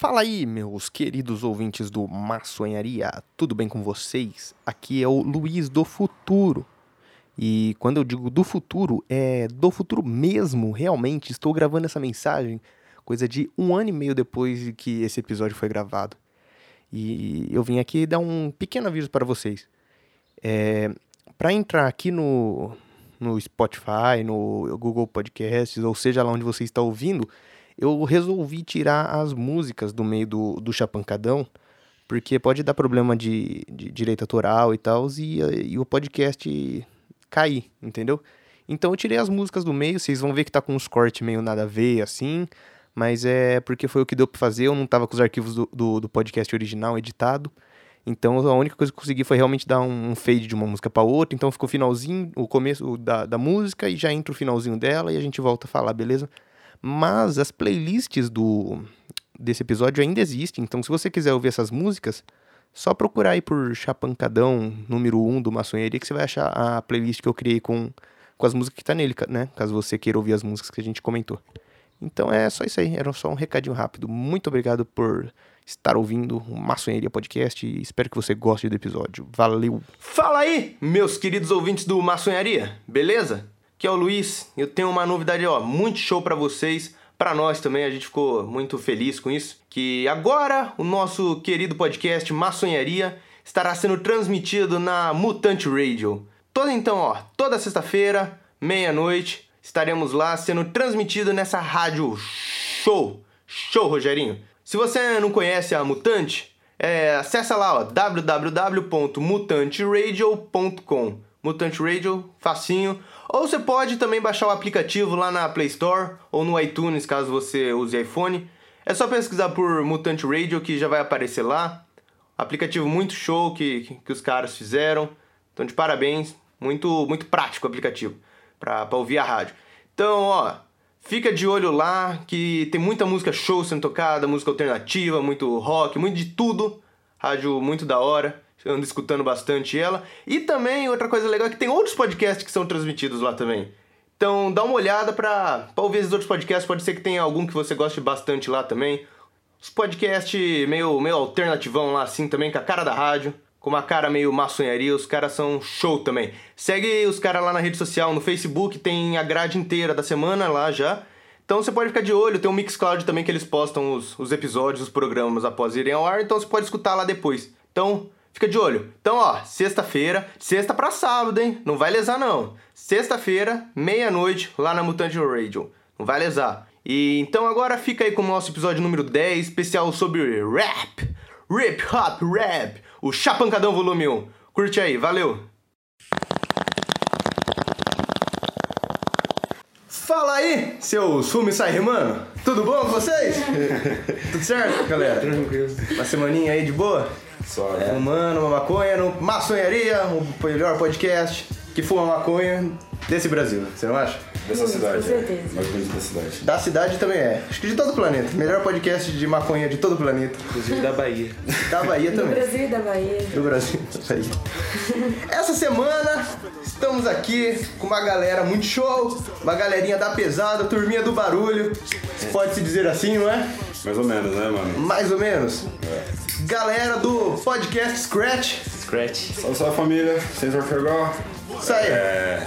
Fala aí, meus queridos ouvintes do Maçonharia, tudo bem com vocês? Aqui é o Luiz do Futuro. E quando eu digo do futuro, é do futuro mesmo, realmente. Estou gravando essa mensagem coisa de um ano e meio depois de que esse episódio foi gravado. E eu vim aqui dar um pequeno aviso para vocês. É, para entrar aqui no, no Spotify, no Google Podcasts, ou seja lá onde você está ouvindo, eu resolvi tirar as músicas do meio do, do Chapancadão, porque pode dar problema de, de direito autoral e tal, e, e o podcast cair, entendeu? Então eu tirei as músicas do meio, vocês vão ver que tá com uns cortes meio nada a ver, assim, mas é porque foi o que deu pra fazer, eu não tava com os arquivos do, do, do podcast original editado, então a única coisa que eu consegui foi realmente dar um fade de uma música para outra, então ficou o finalzinho, o começo da, da música e já entra o finalzinho dela e a gente volta a falar, beleza? Mas as playlists do desse episódio ainda existem, então se você quiser ouvir essas músicas, só procurar aí por Chapancadão número 1 do Maçonharia que você vai achar a playlist que eu criei com, com as músicas que tá nele, né? Caso você queira ouvir as músicas que a gente comentou. Então é só isso aí, era só um recadinho rápido. Muito obrigado por estar ouvindo o Maçonharia Podcast e espero que você goste do episódio. Valeu! Fala aí, meus queridos ouvintes do Maçonharia, beleza? Que é o Luiz. Eu tenho uma novidade, ó, muito show para vocês, para nós também. A gente ficou muito feliz com isso, que agora o nosso querido podcast Maçonharia estará sendo transmitido na Mutante Radio. Toda então, ó, toda sexta-feira, meia-noite, estaremos lá sendo transmitido nessa rádio show. Show, Rogerinho. Se você não conhece a Mutante, é, acessa lá, ó, www.mutanteradio.com. Mutante Radio, facinho. Ou você pode também baixar o aplicativo lá na Play Store ou no iTunes, caso você use iPhone. É só pesquisar por Mutante Radio que já vai aparecer lá. Aplicativo muito show que, que, que os caras fizeram. Então, de parabéns. Muito, muito prático o aplicativo para ouvir a rádio. Então, ó, fica de olho lá que tem muita música show sendo tocada, música alternativa, muito rock, muito de tudo. Rádio muito da hora ando escutando bastante ela. E também, outra coisa legal é que tem outros podcasts que são transmitidos lá também. Então dá uma olhada pra ouvir esses outros podcasts, pode ser que tenha algum que você goste bastante lá também. Os podcasts meio, meio alternativão lá assim também, com a cara da rádio, com uma cara meio maçonharia, os caras são show também. Segue os caras lá na rede social, no Facebook, tem a grade inteira da semana lá já. Então você pode ficar de olho, tem um Mixcloud também que eles postam os, os episódios, os programas após irem ao ar, então você pode escutar lá depois. Então, Fica de olho. Então, ó, sexta-feira, sexta para sábado, hein? Não vai lesar não. Sexta-feira, meia-noite, lá na Mutante Radio. Não vai lesar. E então agora fica aí com o nosso episódio número 10, especial sobre rap. Rip Hop Rap, o Chapancadão Volume 1. Curte aí, valeu. Fala aí, seu sumo e sai rimando. Tudo bom com vocês? Tudo certo, galera? Tranquilo. Uma semaninha aí de boa? Só, é. Fumando uma maconha no Maçonharia, o melhor podcast que fuma maconha desse Brasil, você não acha? Dessa Sim, cidade. Com certeza. É. Mais bonito da cidade. Da cidade também é. Acho que de todo o planeta. Melhor podcast de maconha de todo o planeta. Inclusive da Bahia. Da Bahia também. Do Brasil e da Bahia. Do Brasil e da Bahia. Essa semana estamos aqui com uma galera muito show. Uma galerinha da pesada, turminha do barulho. Pode se dizer assim, não é? Mais ou menos, né, mano? Mais ou menos. É. Galera do podcast Scratch. Scratch. Salve, salve família. Sensor Fergal. Isso aí. É,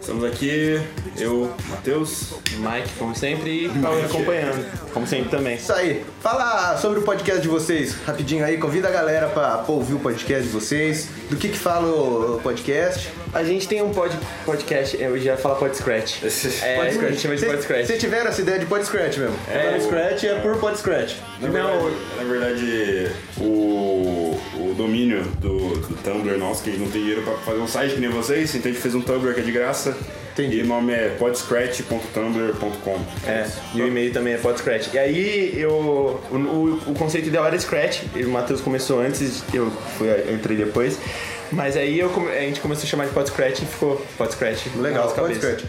estamos aqui, eu, Matheus. Mike, como sempre, e Paulo acompanhando. Como sempre também. Isso aí. Fala sobre o podcast de vocês, rapidinho aí. Convida a galera pra, pra ouvir o podcast de vocês. Do que que fala o podcast. A gente tem um pod, podcast, eu já falo pod scratch. É, Pod a gente chama de pod scratch. Vocês tiveram essa ideia de pod scratch mesmo? É, o- scratch é por pod scratch. Na verdade, na verdade o, o domínio do, do Tumblr nosso, que a gente não tem dinheiro pra fazer um site que nem vocês, então a gente fez um Tumblr que é de graça. Entendi. E o nome é podscratch.tumblr.com. É, e o e-mail também é pod scratch. E aí eu. O, o, o conceito ideal era scratch, e o Matheus começou antes, eu, fui, eu entrei depois. Mas aí eu a gente começou a chamar de pod scratch e ficou pod scratch. na Legal, nossa pod cabeça. scratch.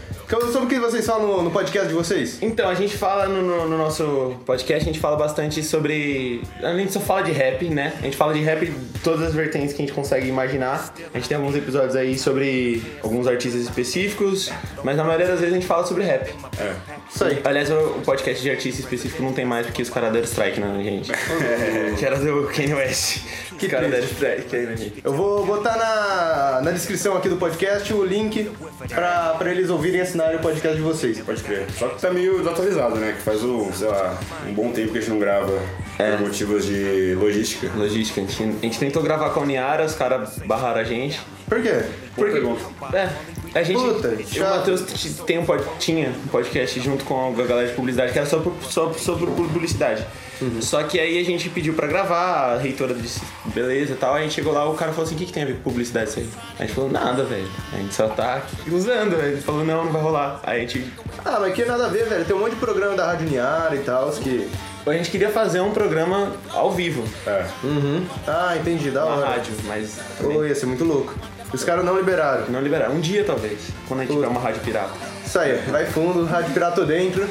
Sobre o que vocês falam no, podcast de vocês? Então, a gente fala no, no- no nosso podcast, a gente fala bastante sobre. A gente só fala de rap, né? A gente fala de rap de todas as vertentes que a gente consegue imaginar. A gente tem alguns episódios aí sobre alguns artistas específicos, mas na maioria das vezes a gente fala sobre rap. É. Isso aí. Aliás, o, o podcast de artista específico não tem mais porque os caras deram strike na gente. que era do Kanye West. Que deram triste. strike aí na gente. Eu vou botar na, na descrição aqui do podcast o link pra, pra eles ouvirem e assinarem o podcast de vocês. Pode crer. Só que tá meio desatualizado, né? Que faz, o, sei lá, um bom tempo que a gente não grava É. por motivos de logística. Logística, a gente, a gente tentou gravar com a Uniara, os caras barraram a gente. Por quê? Boa pergunta. É. A gente. Puta, o. Matheus tem um, pod- tinha um podcast junto com a galera de publicidade que era só, por, só sobre publicidade. Uhum. Só que aí a gente pediu pra gravar, a reitora disse beleza e tal. A gente chegou lá, o cara falou assim: o que, que tem a ver com publicidade isso aí? A gente falou: nada, velho. A gente só tá usando. Aí Ele falou: não, não vai rolar. Aí a gente. Ah, mas que nada a ver, velho. Tem um monte de programa da Rádio Niara e tal, que... A gente queria fazer um programa ao vivo É. Ah, entendi, da na hora. rádio, mas também Pô, ia ser muito louco. Os caras não liberaram. não liberaram. Um dia talvez, quando a gente tiver uma rádio pirata. Isso aí, vai fundo, Rádio Pirata dentro.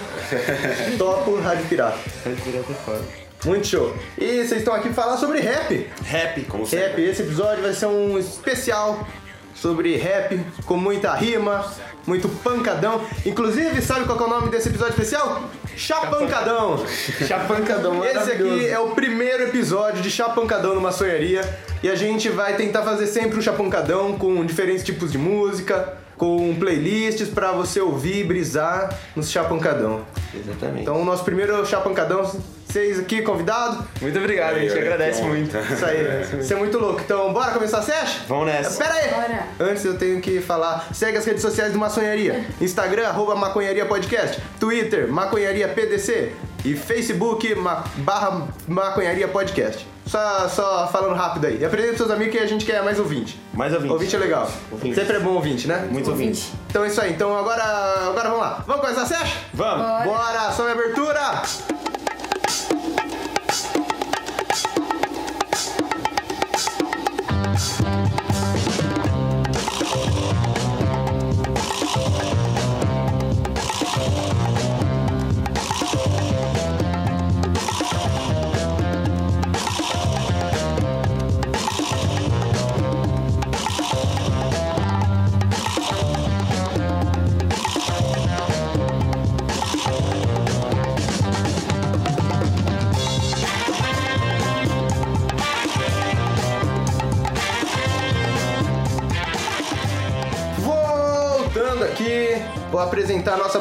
Topo, Rádio Pirata. Rádio pirata é foda. Muito show. E vocês estão aqui pra falar sobre rap. Rap. Como sempre. Rap, esse episódio vai ser um especial sobre rap, com muita rima, muito pancadão. Inclusive, sabe qual que é o nome desse episódio especial? Chapancadão. Chapancadão, Esse aqui é o primeiro episódio de Chapancadão numa sonharia. E a gente vai tentar fazer sempre um Chapancadão com diferentes tipos de música, com playlists pra você ouvir e brisar nos Chapancadão. Exatamente. Então, o nosso primeiro Chapancadão, vocês aqui convidados. Muito obrigado, a gente Aí, agradece muito. Isso aí, isso é muito louco. Então, bora começar a session? Vamos nessa. Pera aí! Bora. Antes eu tenho que falar, segue as redes sociais do Maconharia. Instagram, arroba Maconharia Podcast. Twitter, Maconharia PDC. E Facebook, ma barra Maconharia Podcast. Só, só falando rápido aí. E apresenta pros seus amigos que a gente quer mais ouvinte. Mais ouvinte. Ouvinte é legal. Ouvinte. Sempre é bom ouvinte, né? Muito ouvinte. Então é isso aí. Então agora, agora vamos lá. Vamos começar a session? Vamos. Bora. Bora, sobe a abertura!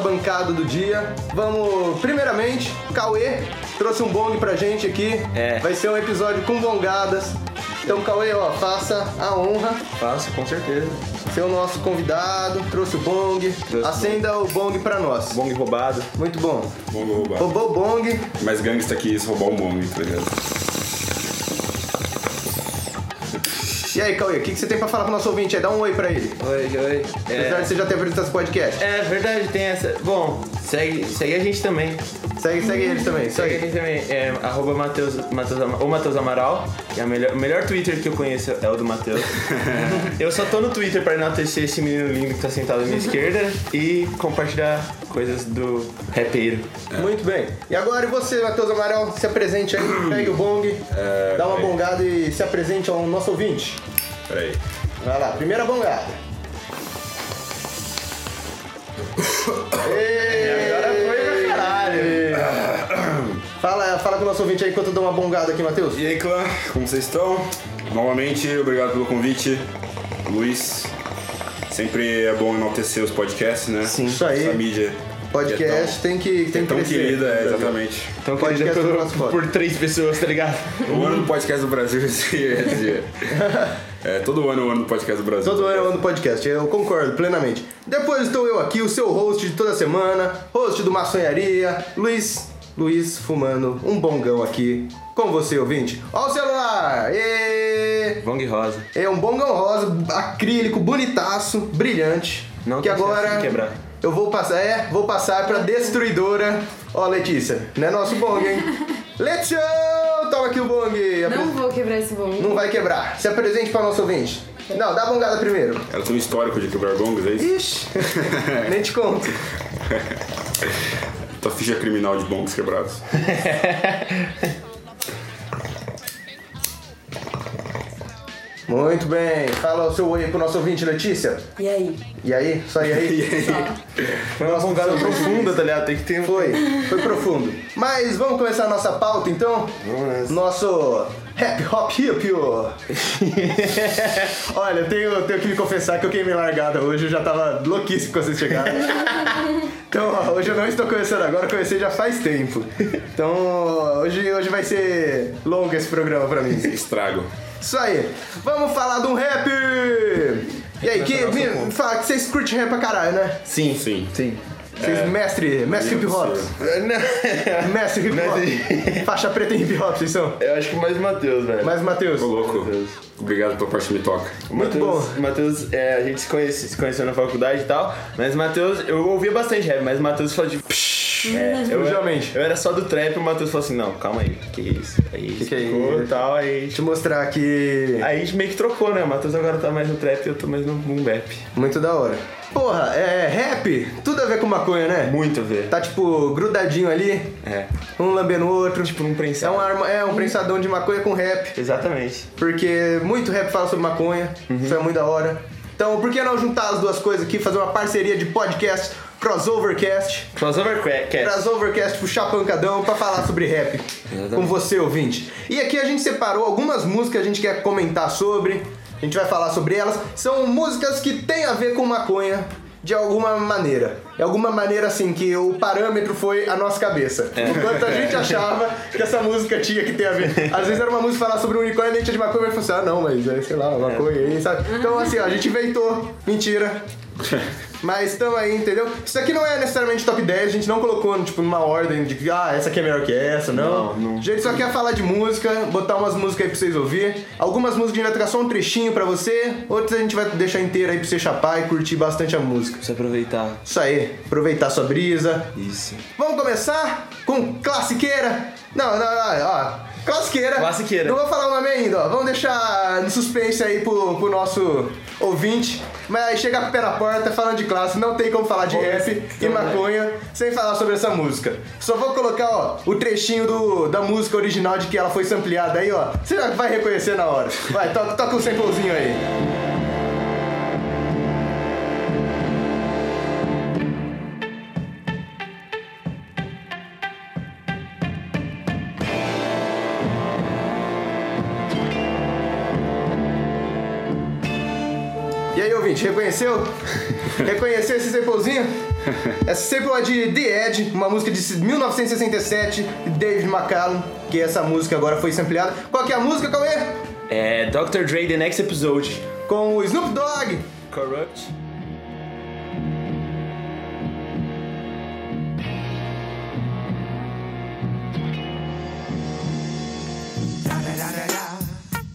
Bancada do dia. Vamos, primeiramente, Cauê trouxe um bong pra gente aqui. É. Vai ser um episódio com bongadas. Então, Cauê, ó, faça a honra, Faço, com certeza. ser o nosso convidado, trouxe o bong, Trouxe o acenda o bong pra nós. Bong roubado. Muito bom. Vamos roubar. Roubou o bong, Mais gangsta que isso, roubar um bong, tá ligado? E aí, Cauê, o que, que você tem pra falar pro nosso ouvinte aí? Dá um oi pra ele. Oi, oi. Apesar de você já ter apresentado esse podcast. É verdade, tem essa. Bom, segue, segue a gente também. Segue, segue ele também. Segue a gente também. É arroba Mateus, Mateus, ou Matheus Amaral. É a melhor, o melhor Twitter que eu conheço é o do Matheus. eu só tô no Twitter pra enaltecer esse menino lindo que tá sentado à minha esquerda e compartilhar coisas do rapeiro. Muito bem. E agora, e você, Matheus Amaral, se apresente aí, pegue o bong, É, dá uma bongada e se apresente ao nosso ouvinte. Peraí. Vai lá, primeira bongada. Ê, Agora foi pra caralho. Fala, fala com o nosso ouvinte aí enquanto eu dou uma bongada aqui, Matheus. E aí, clã, como vocês estão? Novamente, obrigado pelo convite, Luiz. Sempre é bom enaltecer os podcasts, né? Sim. Isso aí. Essa mídia. Podcast tem que, é tem tão, que tão crescer. querida, é, exatamente. Então, Podcast querida por, por três pessoas, tá ligado? O ano do podcast do Brasil esse dia. É, todo ano é o ano do podcast do Brasil. Todo ano é o ano do podcast, eu concordo plenamente. Depois estou eu aqui, o seu host de toda semana, host do Maçonharia, Luiz. Luiz fumando um bongão aqui com você, ouvinte. Ó o celular! Ê! Bong rosa. É um bongão rosa, acrílico, bonitaço, brilhante. Não que agora de quebrar. eu vou passar, é, vou passar pra destruidora. Ó, Letícia, não é nosso bong, hein? Letícia, toma aqui o bong. Não vou quebrar esse bom. Não vai quebrar. Se apresente para o nosso ouvinte. Não, dá a bongada primeiro. Ela tem um histórico de quebrar bongos, é isso? Ixi, nem te conto. Tua ficha criminal de bongos quebrados. Muito bem. Fala o seu oi pro nosso ouvinte, Letícia. E aí? E aí? Só e aí? Foi uma bongada profunda, tá ligado? Tem que ter um. Foi, foi profundo. Mas vamos começar a nossa pauta então? Vamos nessa. Nosso Happy Hop Hip. Olha, eu tenho, tenho que me confessar que eu queimei largada hoje, eu já tava louquíssimo quando vocês chegaram. Então, ó, hoje eu não estou começando agora, eu comecei já faz tempo. Então, hoje, hoje vai ser longo esse programa pra mim. Estrago. Isso aí, vamos falar de um rap! E aí, que, me, me fala que vocês curtem rap pra caralho, né? Sim. Sim. Sim. Vocês, mestre, mestre hip hop. Mestre hip hop. Faixa preta em hip hop, vocês são. Eu acho que mais o Matheus, velho. Mais Matheus. Ô, louco. Matheus. Obrigado pela parte que me toca. Muito bom. Matheus, é, a gente se, conhece, se conheceu na faculdade e tal, mas Matheus, eu ouvia bastante rap, mas o Matheus falou de. É, eu, Exclusivamente. eu era só do trap e o Matheus falou assim: não, calma aí, que isso? Aí Que que é isso? tal, aí. Deixa eu mostrar aqui. Aí a gente meio que trocou, né? O Matheus agora tá mais no trap e eu tô mais no boom bap. Muito da hora. Porra, é rap, tudo a ver com maconha, né? Muito a ver. Tá tipo grudadinho ali, É. um lambendo o outro. Tipo num É prensado. um, arma, é um prensadão de maconha com rap. Exatamente. Porque muito rap fala sobre maconha, isso é muito da hora. Então, por que não juntar as duas coisas aqui, fazer uma parceria de podcast, crossovercast, Crossover Cast. crossovercast, puxar pancadão pra falar sobre rap com você, ouvinte. E aqui a gente separou algumas músicas que a gente quer comentar sobre, a gente vai falar sobre elas. São músicas que têm a ver com maconha. De alguma maneira. De alguma maneira, assim, que o parâmetro foi a nossa cabeça. Enquanto a gente achava que essa música tinha que ter a ver. Às vezes era uma música falar sobre unicórnio e a gente tinha de maconha e falou assim: ah, não, mas é, sei lá, maconha aí, sabe? Então, assim, ó, a gente inventou. Mentira. Mas estamos aí, entendeu? Isso aqui não é necessariamente top 10, a gente não colocou tipo, numa ordem de que ah, essa aqui é melhor que essa, não. Não, não. A gente só quer falar de música, botar umas músicas aí pra vocês ouvir. Algumas músicas a gente vai só um trechinho pra você, outras a gente vai deixar inteira aí pra você chapar e curtir bastante a música. Precisa aproveitar. Isso aí, aproveitar sua brisa. Isso. Vamos começar com classiqueira? Não, não, não, ó. Classiqueira. Classiqueira. Não vou falar o nome ainda, ó. Vamos deixar no suspense aí pro, pro nosso ouvinte. Mas aí chega o pé na porta falando de classe, não tem como falar de rap e maconha sem falar sobre essa música. Só vou colocar, ó, o trechinho do, da música original de que ela foi sampleada aí, ó. Você já vai reconhecer na hora. Vai, toca, toca o samplezinho aí. Ouvinte, reconheceu? reconheceu esse samplezinho? Essa sample é de The Edge, uma música de 1967, de David McCallum, que essa música agora foi sampleada. Qual que é a música, Cauê? É Dr. Dre The Next Episode. Com o Snoop Dogg. Corrupt.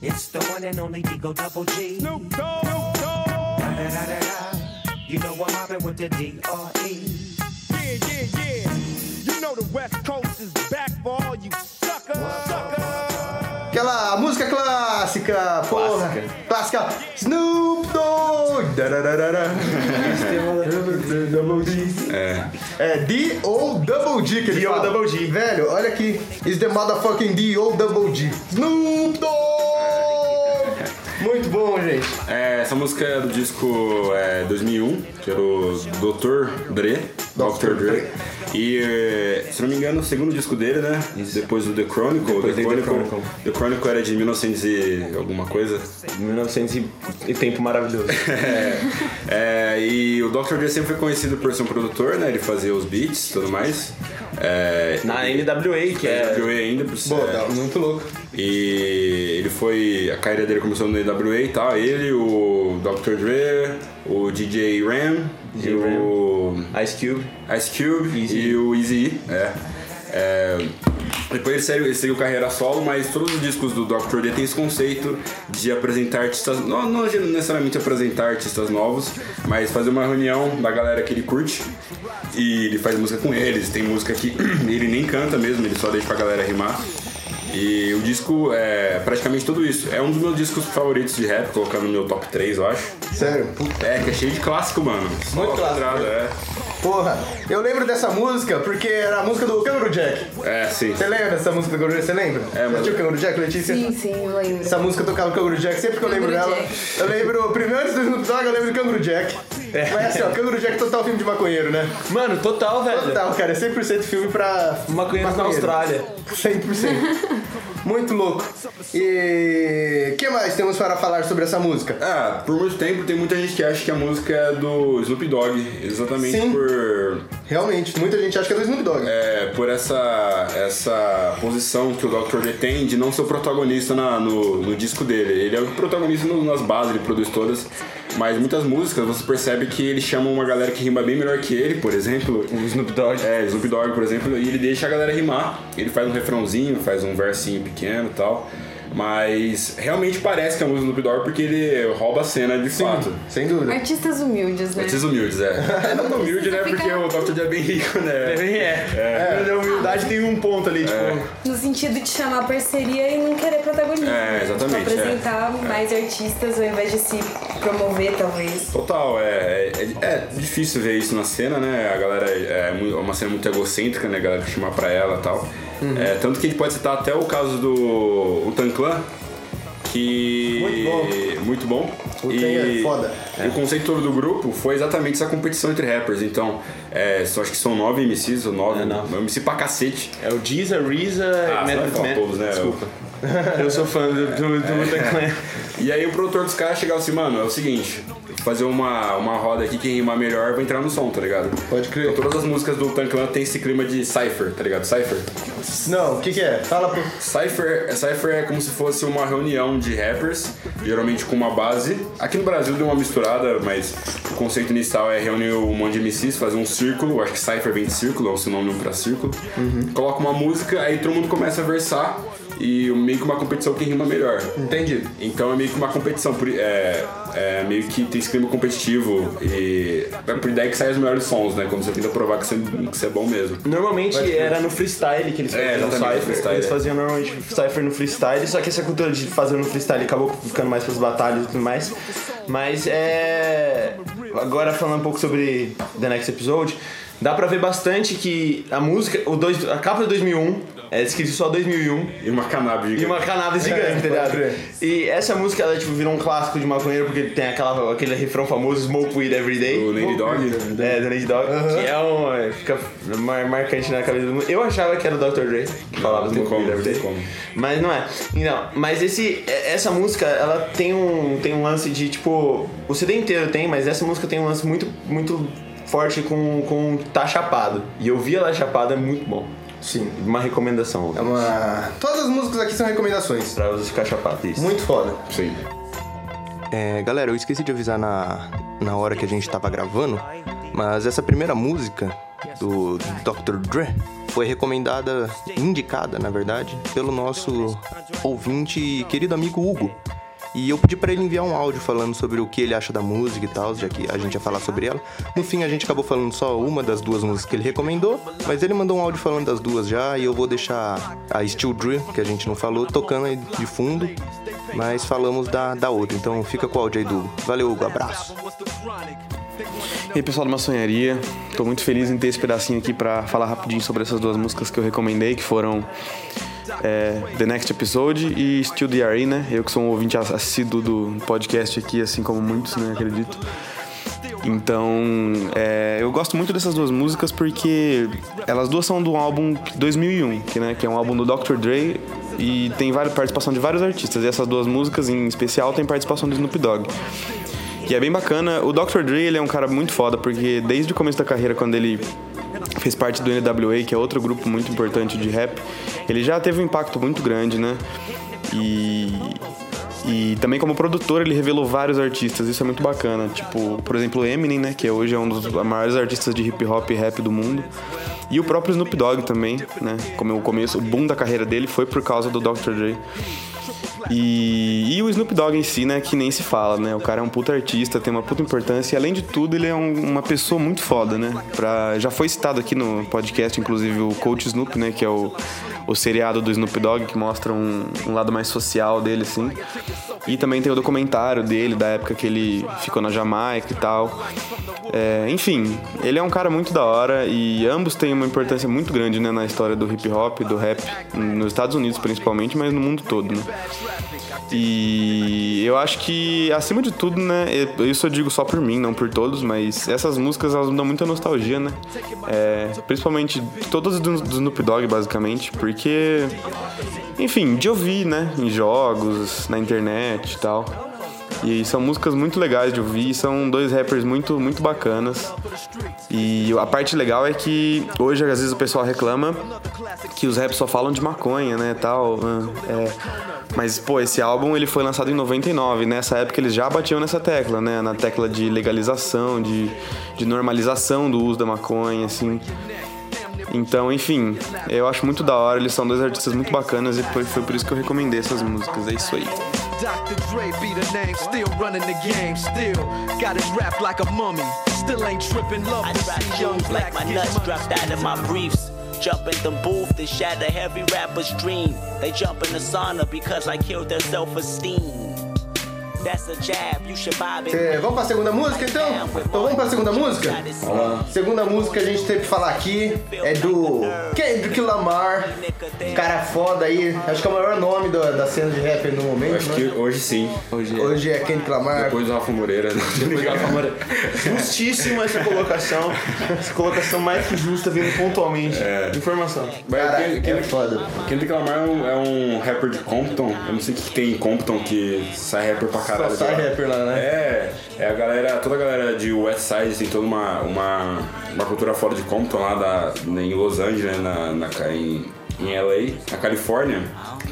It's the one and only Digo Double G. Snoop Dogg. You know I'm mobbing with the D R E. Yeah, yeah, yeah. You know the West Coast is back for all you suckers. Aquela música clássica, porra. Clássica. Snoop Dogg. Dararara. Double D. É. É D ou Double D que ele D ou fala. Double D. Velho, olha aqui. Is the motherfucking D ou Double D. Snoop Dogg. Muito bom, gente. É, essa música é do disco é, 2001, que era o Dr. Dre, Dr. Dre. E, é, se não me engano, o segundo disco dele, né? Depois do The Chronicle. Depois The tem The Chronicle, Chronicle. The Chronicle era de 1900 e alguma coisa. 1900 e e tempo maravilhoso. É, é, e o Dr. Dre sempre foi conhecido por ser um produtor, né? Ele fazia os beats e tudo mais. É, Na NWA, que é. NWA ainda, por ser- Pô, tá muito louco. E ele foi. A carreira dele começou no NWA e tal. Ele, o Dr. Dre, o DJ Ram, DJ e o Ice Cube. Ice Cube Eazy. E o Easy. É. É, Depois ele seguiu, ele seguiu carreira solo, mas todos os discos do Dr. Dre tem esse conceito de apresentar artistas. Não, não necessariamente apresentar artistas novos, mas fazer uma reunião da galera que ele curte. E ele faz música com eles. Tem música que ele nem canta mesmo, ele só deixa pra galera rimar. E o disco é praticamente tudo isso. É um dos meus discos favoritos de rap, colocando no meu top 3, eu acho. Sério? Puta. É, que é cheio de clássico, mano. Só Muito clássico. pedrada, É. Porra, eu lembro dessa música porque era a música do Kangaroo Jack. é, sim. Você lembra dessa música do Kangaroo Jack? Você lembra? É, Você mas- assistiu o Kangaroo Jack, Letícia? Sim, sim, eu lembro. Essa música tocava o Kangaroo Jack, sempre que eu lembro dela. Jack. Eu lembro, primeiro antes do Snoop Dogg, eu lembro do Kangaroo Jack. Mas assim, ó, Kangaroo Jack total filme de maconheiro, né? Mano, total, velho. Total, cara, é 100% filme pra. Maconheiros na maconheiro. Austrália. 100%. Muito louco. E o que mais temos para falar sobre essa música? Ah, por muito tempo tem muita gente que acha que a música é do Snoop Dogg, exatamente Sim. por Realmente, muita gente acha que é do Snoop Dogg. é, por essa, essa posição que o Dr. Dre tem de não ser o protagonista na- no, no disco dele. Ele é o protagonista nas bases, ele produz todas. Mas muitas músicas você percebe que ele chama uma galera que rima bem melhor que ele, por exemplo. O Snoop Dogg. É, Snoop Dogg, por exemplo, e ele deixa a galera rimar. Ele faz um refrãozinho, faz um versinho pequeno e tal. Mas realmente parece que é a música do Snoop Dogg porque ele rouba a cena de fato. Sem dúvida. Artistas humildes, né? Esses humildes, é. É não humilde, né? Porque o Dr. Dre é bem rico, né? É. é. A humildade tem um ponto ali, tipo. No sentido de chamar parceria e não querer protagonismo. É, né? exatamente, Tipo, apresentar mais artistas ao invés de se promover, talvez. Total, é, é, é difícil ver isso na cena, né? A galera é uma cena muito egocêntrica, né? A galera chamar pra ela e tal. Uhum. É, tanto que a gente pode citar até o caso do o Tanclan, que. Muito bom. Muito bom. O Tan é foda. E o conceito todo do grupo foi exatamente essa competição entre rappers. Então, é, só acho que são nove MCs, ou nove. É, não. MC pra cacete. É o Deezer, Reza Ah, e Method Man. todos, né? Desculpa. Eu sou fã do, do, do Wu-Tang Clan. E aí o produtor dos caras chegava assim, mano, é o seguinte, fazer uma, uma roda aqui, quem rimar melhor vai entrar no som, tá ligado? Pode crer. Então todas as músicas do Tanclan tem esse clima de cypher, tá ligado? Cypher. Não, o que, que é? Fala pro. Cypher, cypher é como se fosse uma reunião de rappers, geralmente com uma base. Aqui no Brasil deu uma misturada, mas o conceito inicial é reunir um monte de MCs, fazer um círculo. Acho que Cypher vem de círculo, é o sinônimo pra círculo. Coloca uma música, aí todo mundo começa a versar e meio que uma competição quem rima melhor. Entendi. Então é meio que uma competição, é, é meio que tem esse clima competitivo e é por ideia que saem os melhores sons, né? Quando você tenta provar que você, que você é bom mesmo. Normalmente era no freestyle que eles É, faziam o exatamente, cypher. freestyle, eles é. faziam normalmente cypher no freestyle, só que essa cultura de fazer no freestyle acabou ficando mais pras batalhas e tudo mais. Mas é. Agora falando um pouco sobre The Next Episode, dá pra ver bastante que a música, o dois, a capa de 2001 é escrito só 2001 E uma cannabis e gigante. uma cannabis gigante, tá pode ligado? E essa música, ela tipo, virou um clássico de maconheiro porque tem aquela, aquele refrão famoso Smoke Weed Every Day. O Nate Dogg. É, do Nate Dogg, que é um. é, fica mar- marcante na cabeça do mundo. Eu achava que era o Dr. Dre que falava Não Smoke como, Weed Every Day. como. Mas não é. Não, mas esse, é- essa música, ela tem um, tem um lance de tipo. O CD inteiro tem, mas essa música tem um lance muito, muito forte com, com tá chapado. E eu vi ela chapada, é muito bom. Sim. Uma recomendação É uma. Todas as músicas aqui são recomendações. pra você ficar chapado. Isso. Muito foda. Sim. É, galera, eu esqueci de avisar na, na hora que a gente tava gravando, mas essa primeira música do Dr. Dre foi recomendada, indicada, na verdade, pelo nosso ouvinte e querido amigo Hugo. E eu pedi pra ele enviar um áudio falando sobre o que ele acha da música e tal, já que a gente ia falar sobre ela. No fim, a gente acabou falando só uma das duas músicas que ele recomendou, mas ele mandou um áudio falando das duas já, e eu vou deixar a Steel Drill, que a gente não falou, tocando aí de fundo, mas falamos da, da outra. Então fica com o áudio aí do. Valeu, Hugo, abraço. E aí pessoal do Maçonharia, tô muito feliz em ter esse pedacinho aqui pra falar rapidinho sobre essas duas músicas que eu recomendei, que foram é, The Next Episode e Still DRE, né? Eu que sou um ouvinte assíduo do podcast aqui, assim como muitos, né? Acredito. Então, é, eu gosto muito dessas duas músicas porque elas duas são do álbum 2001, que, né, que é um álbum do Dr. Dre e tem várias, participação de vários artistas. E essas duas músicas, em especial, tem participação do Snoop Dogg. E é bem bacana. O Dr. Dre, ele é um cara muito foda, porque desde o começo da carreira, quando ele fez parte do NWA, que é outro grupo muito importante de rap, ele já teve um impacto muito grande, né? E, e também como produtor, ele revelou vários artistas, isso é muito bacana. Tipo, por exemplo, Eminem, né? Que hoje é um dos maiores artistas de hip hop e rap do mundo. E o próprio Snoop Dogg também, né? Como o começo, o boom da carreira dele foi por causa do Dr. Dre. E, e o Snoop Dogg em si, né, que nem se fala, né? O cara é um puta artista, tem uma puta importância e além de tudo ele é um- uma pessoa muito foda, né? Pra, já foi citado aqui no podcast, inclusive, o Coach Snoop, né, que é o, o seriado do Snoop Dogg, que mostra um, um lado mais social dele, assim. E também tem o documentário dele, da época que ele ficou na Jamaica e tal. É, enfim, ele é um cara muito da hora e ambos têm uma importância muito grande né, na história do hip hop, do rap, nos Estados Unidos principalmente, mas no mundo todo, né? E eu acho que, acima de tudo, né? Isso eu digo só por mim, não por todos, mas essas músicas elas me dão muita nostalgia, né? É, principalmente todas do, do Snoop Dogg, basicamente, porque, enfim, de ouvir, né? Em jogos, na internet e tal. E são músicas muito legais de ouvir, são dois rappers muito, muito bacanas. E a parte legal é que hoje, às vezes, o pessoal reclama que os raps só falam de maconha, né, tal. ah, é. Mas, pô, esse álbum ele foi lançado em 99, nessa época eles já batiam nessa tecla, né, na tecla de legalização, de, de normalização do uso da maconha, assim. Então, enfim, eu acho muito da hora, eles são dois artistas muito bacanas e foi, foi por isso que eu recomendei essas músicas, é isso aí. Dr. Dre be the name, still running the game, still got it wrapped like a mummy. Still ain't tripping, love I to drop jewels black like my nuts dropped out of my briefs. Jump in the booth and shatter every rapper's dream. They jump in the sauna because I killed their self-esteem. That's a jab, you should vibe Cê- it. vamos pra segunda música então? Então vamos pra segunda música? Segunda música que a gente teve que falar aqui é do Kendrick Lamar. Cara foda aí, acho que é o maior nome do- da cena de rap no momento, Eu acho né? que hoje sim. Hoje é Kendrick Lamar. Depois do Rafa Moreira. né? Justíssima essa colocação. Essa colocação mais que justa vindo pontualmente. Informação. Mas Cara, Ken- é Kendrick- foda. Kendrick Lamar é um, é um rapper de Compton. Eu não sei o que que tem em Compton que sai rapper pra caralho. Só sai lá. rapper lá, né? É, é a galera, toda a galera de West Side tem toda uma, uma, uma cultura fora de Compton lá da, em Los Angeles, né, na, na, em, em LA, na Califórnia.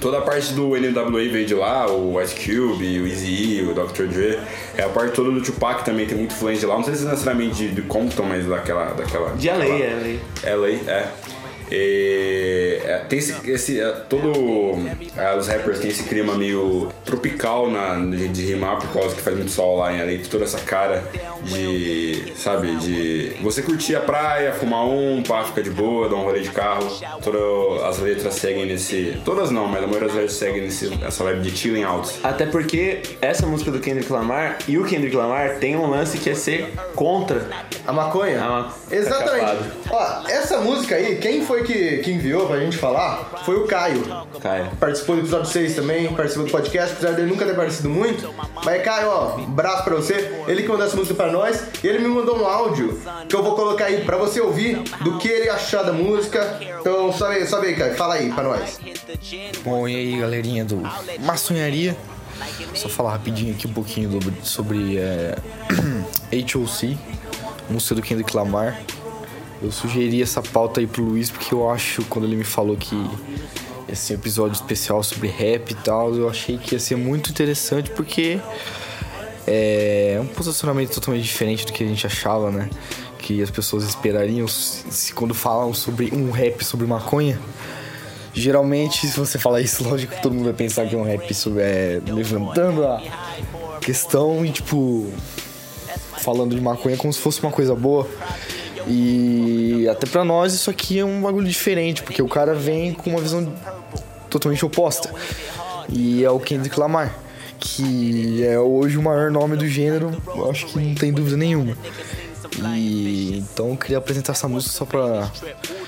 Toda a parte do NWA veio de lá, o Ice Cube, o Eazy-E, o Dr. Dre. É a parte toda do Tupac também tem muito influência de lá. Não sei se necessariamente de, de Compton, mas daquela... daquela De LA, daquela- é LA, é. E, é, tem esse, esse é, todo é, os rappers têm esse clima meio tropical na, de, de rimar por causa que faz muito sol lá em LA, toda essa cara de, sabe, de você curtir a praia, fumar um, pá, ficar de boa, dar um rolê de carro. Todas as letras seguem nesse, todas não, mas a maioria das letras seguem nesse, essa vibe de chilling out. Até porque essa música do Kendrick Lamar e o Kendrick Lamar tem um lance que é ser contra. A maconha? A ma- Exatamente. Ó, essa música aí, quem foi que, que enviou pra gente falar foi o Caio. Caio. Participou do episódio 6 também, participou do podcast, apesar dele nunca ter parecido muito. Mas Caio, ó, um abraço pra você. Ele que mandou essa música pra nós. E ele me mandou um áudio que eu vou colocar aí pra você ouvir do que ele achar da música. Então sobe aí, sobe aí, Caio. Fala aí pra nós. Bom, e aí, galerinha do Maçonharia? Só falar rapidinho aqui um pouquinho do- sobre é, HOC, música do Kendrick Lamar. Eu sugeri essa pauta aí pro Luiz porque eu acho, quando ele me falou que ia ser um episódio especial sobre rap e tal, eu achei que ia ser muito interessante porque é um posicionamento totalmente diferente do que a gente achava, né? Que as pessoas esperariam se quando falam sobre um rap sobre maconha. Geralmente, se você falar isso, lógico que todo mundo vai pensar que é um rap sobre, é, levantando a questão e, tipo, falando de maconha como se fosse uma coisa boa. E até pra nós isso aqui é um bagulho diferente, porque o cara vem com uma visão totalmente oposta. E é o Kendrick Lamar, que é hoje o maior nome do gênero, eu acho que não tem dúvida nenhuma. E então eu queria apresentar essa música só pra,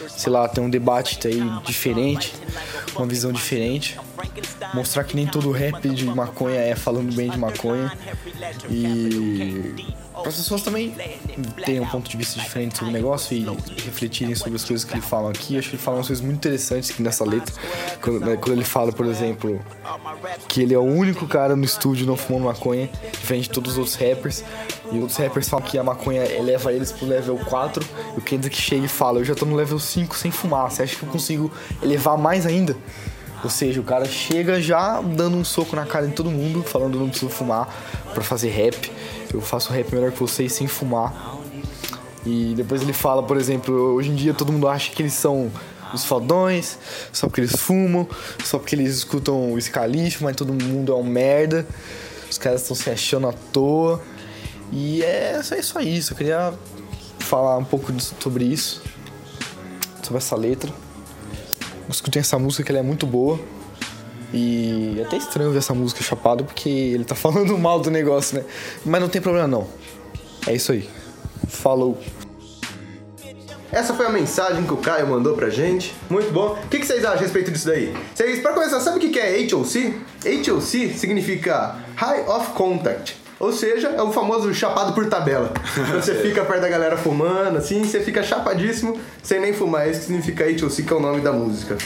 sei lá, ter um debate aí diferente, uma visão diferente. Mostrar que nem todo rap de maconha é falando bem de maconha. E para as pessoas também terem um ponto de vista diferente sobre o negócio e refletirem sobre as coisas que ele fala aqui. Acho que ele fala umas coisas muito interessantes aqui nessa letra. Quando, né, quando ele fala, por exemplo, que ele é o único cara no estúdio não fumando maconha, diferente de todos os outros rappers. E outros rappers falam que a maconha eleva eles pro level 4. E o Kendrick chega e fala: Eu já tô no level 5 sem fumar. Você acha que eu consigo elevar mais ainda? Ou seja, o cara chega já dando um soco na cara de todo mundo, falando não preciso fumar pra fazer rap. Eu faço rap melhor que vocês sem fumar. E depois ele fala, por exemplo, hoje em dia todo mundo acha que eles são os fodões, só porque eles fumam, só porque eles escutam o Scalif, mas todo mundo é um merda. Os caras estão se achando à toa. E é só isso. Eu queria falar um pouco sobre isso, sobre essa letra. Escutem essa música que ela é muito boa. E é até estranho ver essa música chapado porque ele tá falando mal do negócio, né? Mas não tem problema não. É isso aí. Falou. Essa foi a mensagem que o Caio mandou pra gente. Muito bom. O que, que vocês acham a respeito disso daí? Vocês, pra começar, sabe o que que é HOC? HOC significa High of Contact. Ou seja, é o famoso chapado por tabela. Você fica perto da galera fumando, assim, você fica chapadíssimo sem nem fumar. Isso que significa HOC, que é o nome da música.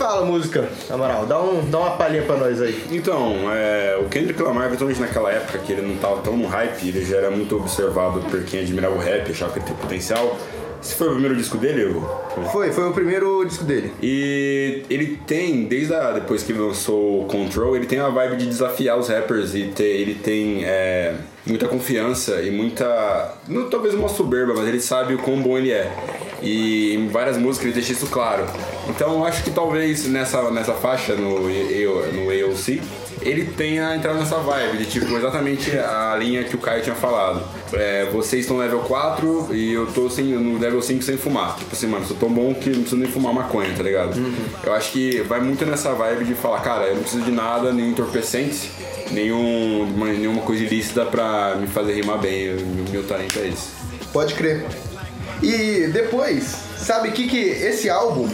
Fala a música, Amaral? Dá, um, dá uma palhinha pra nós aí. Então, é, o Kendrick Lamar, principalmente naquela época que ele não tava tão no hype, ele já era muito observado por quem admirava o rap, achava que ele tinha potencial. Esse foi o primeiro disco dele, Hugo? Foi, foi o primeiro disco dele. E ele tem, desde a, depois que ele lançou o Control, ele tem a vibe de desafiar os rappers e ter, ele tem é, muita confiança e muita. Não, talvez uma soberba, mas ele sabe o quão bom ele é. E em várias músicas ele deixa isso claro. Então eu acho que talvez nessa, nessa faixa, no, no AOC, ele tenha entrado nessa vibe de tipo exatamente a linha que o Caio tinha falado. É, vocês estão no level 4 e eu tô sem, no level 5 sem fumar. Tipo assim, mano, sou tão bom que não preciso nem fumar maconha, tá ligado? Eu acho que vai muito nessa vibe de falar, cara, eu não preciso de nada, nenhum entorpecente, nenhum, uma- nenhuma coisa ilícita pra me fazer rimar bem. O meu talento é esse. Pode crer. E depois, sabe o que, que esse álbum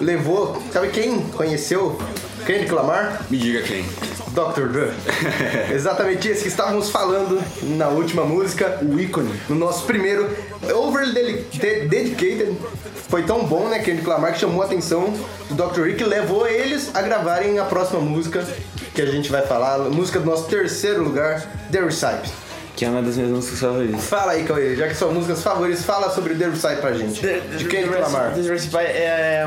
levou? Sabe quem conheceu Kendrick Lamar? Me diga quem. Dr. Dre. Exatamente esse que estávamos falando na última música, o ícone. No nosso primeiro De- Dedicated. Foi tão bom, né, Kendrick Lamar, que chamou a atenção do Dr. Dre, que levou eles a gravarem a próxima música que a gente vai falar. A música do nosso terceiro lugar, The Recipe. Que é uma das minhas músicas favoritas. Fala aí, Cauê, já que são músicas favoritas, fala sobre The Recipe pra gente. De Kendrick Lamar. The Recipe é,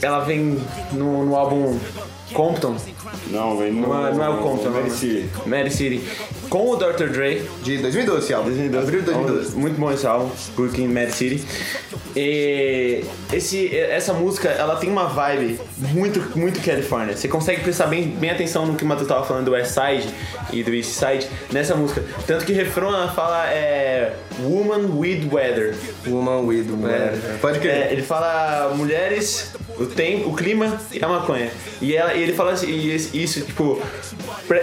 ela vem no, no álbum Compton. Não, vem no. Não é, não é o Compton, Mary não. City. Mary City. Com o Dr. Dre. De 2012 esse álbum. 2012. Abril de 2012. Muito bom esse álbum, Brooklyn Mad City. E esse, essa música, ela tem uma vibe muito, muito California. Você consegue prestar bem, bem atenção no que o Matheus tava falando do West Side e do East Side nessa música. Tanto que o refrão ela fala é Woman with Weather. Woman with Weather. Pode crer. É, ele fala mulheres, o tempo, o clima e a maconha. E, ela, e ele fala assim, isso, tipo,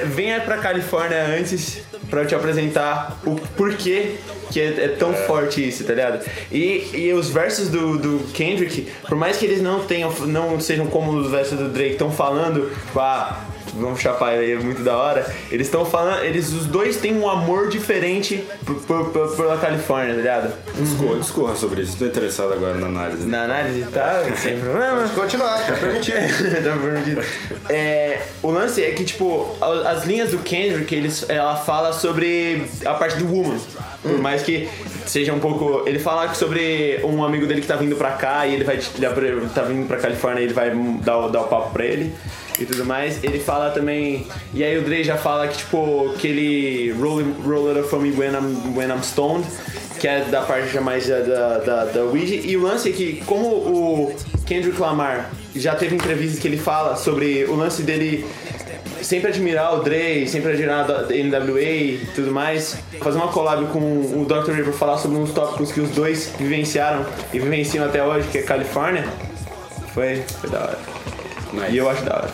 venha pra Califórnia antes pra eu te apresentar o porquê que é, é tão forte isso, tá ligado? E, e os versos do, do Kendrick, por mais que eles não tenham, não sejam como os versos do Drake estão falando, tipo, ah, vamos chapar aí, é muito da hora. Eles estão falando, eles os dois têm um amor diferente por, por, por- pela Califórnia, tá ligado? Discorra, discorra sobre isso. Tô interessado agora na análise. Na análise, tá? Sem problema. Pode continuar, tá permitido. Tá permitido. É, o lance é que, tipo, as linhas do Kendrick, eles, ela fala sobre a parte do woman. Por mais que seja um pouco. Ele fala sobre um amigo dele que tá vindo pra cá e ele vai. Ele tá vindo pra Califórnia e ele vai dar, dar o papo pra ele e tudo mais. Ele fala também. E aí o Dre já fala que, tipo, que ele. Roll, it- roll it up for me when I'm, when I'm stoned. Que é da parte já mais da, da, da, weed. E o lance é que, como o Kendrick Lamar já teve entrevistas que ele fala sobre o lance dele sempre admirar o Dre, sempre admirar a NWA e tudo mais. Fazer uma collab com o Dr. Dre pra falar sobre uns tópicos que os dois vivenciaram e vivenciam até hoje, que é Califórnia. Foi, foi da hora. E eu acho da hora.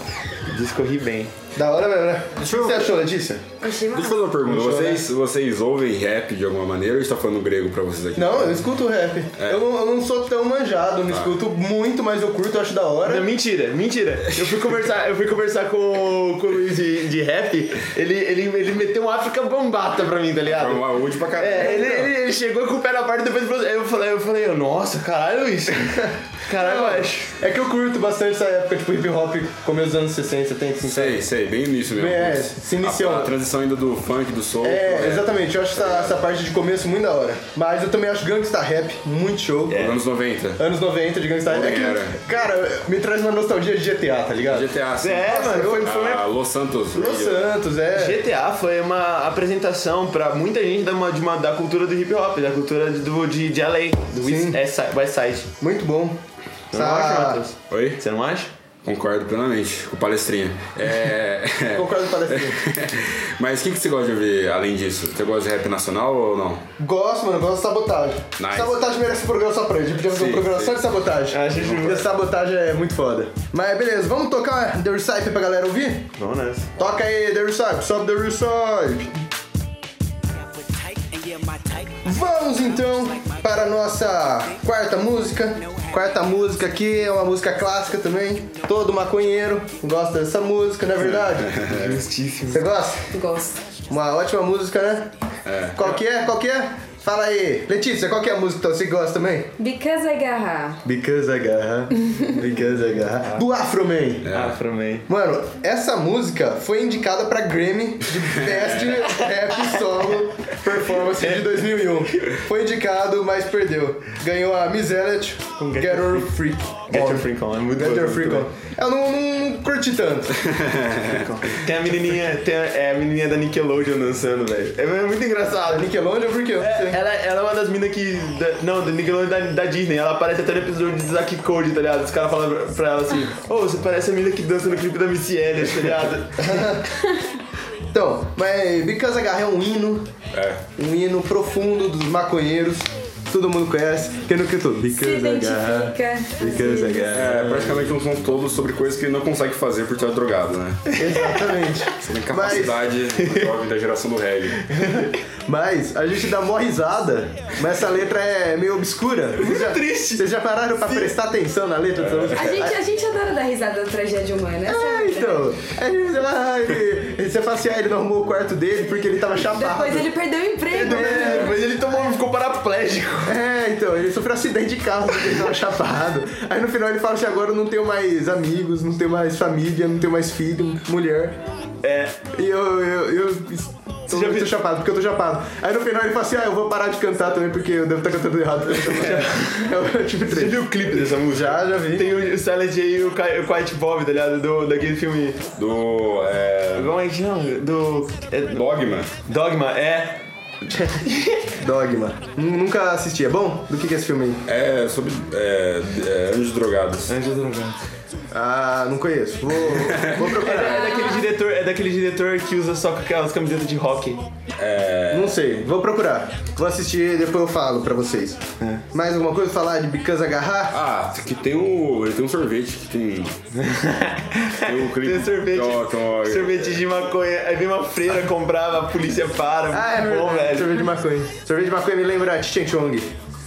Discorri bem. Da hora mesmo, né? O que você achou, Letícia? Achei Deixa eu fazer uma pergunta. Vocês, vocês ouvem rap de alguma maneira ou está falando grego pra vocês aqui? Não, eu escuto rap. Eu, não, eu não sou tão manjado, não escuto muito, mas eu curto, eu acho da hora. Não, mentira, mentira. Eu fui conversar, eu fui conversar com, com o Luiz de, de rap, ele, ele, ele meteu um África Bombata pra mim, tá ligado? Foi uma útil pra caralho. É, ele, ele, ele chegou com o pé na parte e depois falou- eu falei, eu falei, nossa, caralho, Luiz. Caralho, eu acho. É que eu curto bastante essa época, tipo hip hop, começo dos anos 60, 70, 50. Sei, sei, bem nisso mesmo. É, se iniciou. A, a transição ainda do funk, do soul. É, exatamente, eu acho essa, essa parte de começo muito da hora. Mas eu também acho Gangsta Rap muito show. Anos 90. Anos 90 de Gangsta Rap. É que, Era. cara, me traz uma nostalgia de GTA, tá ligado? GTA, sim. É, mano, foi, foi Ah, Los Santos. Los. Santos, é. GTA foi uma apresentação pra muita gente da, uma- de uma- da cultura do hip hop, da cultura do, de, de LA, do West Side. Muito bom. Você não acha, Matheus? Oi? Você não acha? Concordo plenamente com o palestrinha. É... Concordo com o palestrinha. Mas o que, que você gosta de ouvir além disso? Você gosta de rap nacional ou não? Gosto, mano, gosto de sabotagem. Nice. Sabotagem merece um programa só pra ele. A gente podia fazer um Sim, programa sim. só de sabotagem. Acho justo. Porque sabotagem é muito foda. Mas beleza, vamos tocar The Recipe pra galera ouvir? Vamos nessa. Toca aí, The Recipe, sobe The Recipe. Vamos então para a nossa quarta música. Quarta música aqui é uma música clássica também. Todo maconheiro gosta dessa música, não é verdade? Justíssimo. Você gosta? Gosto. Uma ótima música, né? É. Qual que é? Qual que é? Fala aí. Letícia, qual que é a música que você gosta também? Because I got her. Because I got Because I got Do Afro Man. Afro Man. Mano, essa música foi indicada pra Grammy de Best Rap Solo Performance de 2001. Foi indicado, mas perdeu. Ganhou a Miss Elliott com Get Get Your Freak Get On. Your Freak On, é muito Get boa Your Freak On. Eu não, não curti tanto. Tem a menininha, tem a, é a menininha da Nickelodeon dançando, velho. É muito engraçado. Nickelodeon, por quê? É, ela, ela é uma das minas que. da- não, da Nickelodeon da, da Disney. Ela aparece até no episódio de Zack Code, tá ligado? Os caras falam pra, pra ela assim: Ô, você parece a mina que dança no clipe da Missy Elliott, tá ligado? Então, mas Because Got é um hino. É. Um hino profundo dos maconheiros. Todo mundo conhece. Que no que tô? Se Because I identifica. got. Because I got. É praticamente um som todo sobre coisas que ele não consegue fazer por estar drogado, né? Exatamente. Você tem capacidade jovem da geração do reggae. Mas a gente dá mó risada, mas essa letra é meio obscura. Muito já, triste. Vocês já pararam pra prestar atenção na letra dessa música? A gente, a gente adora dar risada da tragédia humana. Essa é Ah, então. Aí você, ah, ele, ele- você fala assim, ah, ele não arrumou o quarto dele porque ele tava chapado. Depois ele perdeu o emprego. É, mas ele tomou, ficou paraplégico. É, então, ele sofreu um acidente de carro porque ele tava chapado. Aí no final ele fala assim, agora eu não tenho mais amigos, não tenho mais família, não tenho mais filho, mulher. É. E eu, eu, eu tô já muito viu- chapado, porque eu tô chapado. Aí no final ele fala assim, ah, eu vou parar de cantar também porque eu devo estar cantando errado. É o tipo Você 3. viu o clipe dessa música? Já, já vi. Tem o Silent J e o Quiet Bob, tá ligado? Do, daquele filme. Do. É, Como é que chama? Do. é, Dogma. Dogma, é. Dogma. Nun- Nunca assisti. É bom? Do que, que é esse filme aí? É sobre. É, é, anjos drogados. Anjos Drogados. Ah, não conheço. Vou, vou É, procurar. da- é daquele diretor, é daquele diretor que usa só aquelas camisetas de hockey. Não sei, vou procurar. Vou assistir e depois eu falo pra vocês. Mais alguma coisa pra falar de Because Agarrar? Ah, que tem o. Ele tem um sorvete que tem. tem o clipe. Tem sorvete. Sorvete de maconha. Aí vem uma freira, comprava, a polícia para. Ah, é bom, verdade. velho. Sorvete de maconha. Sorvete de maconha me lembra Cheech Chong.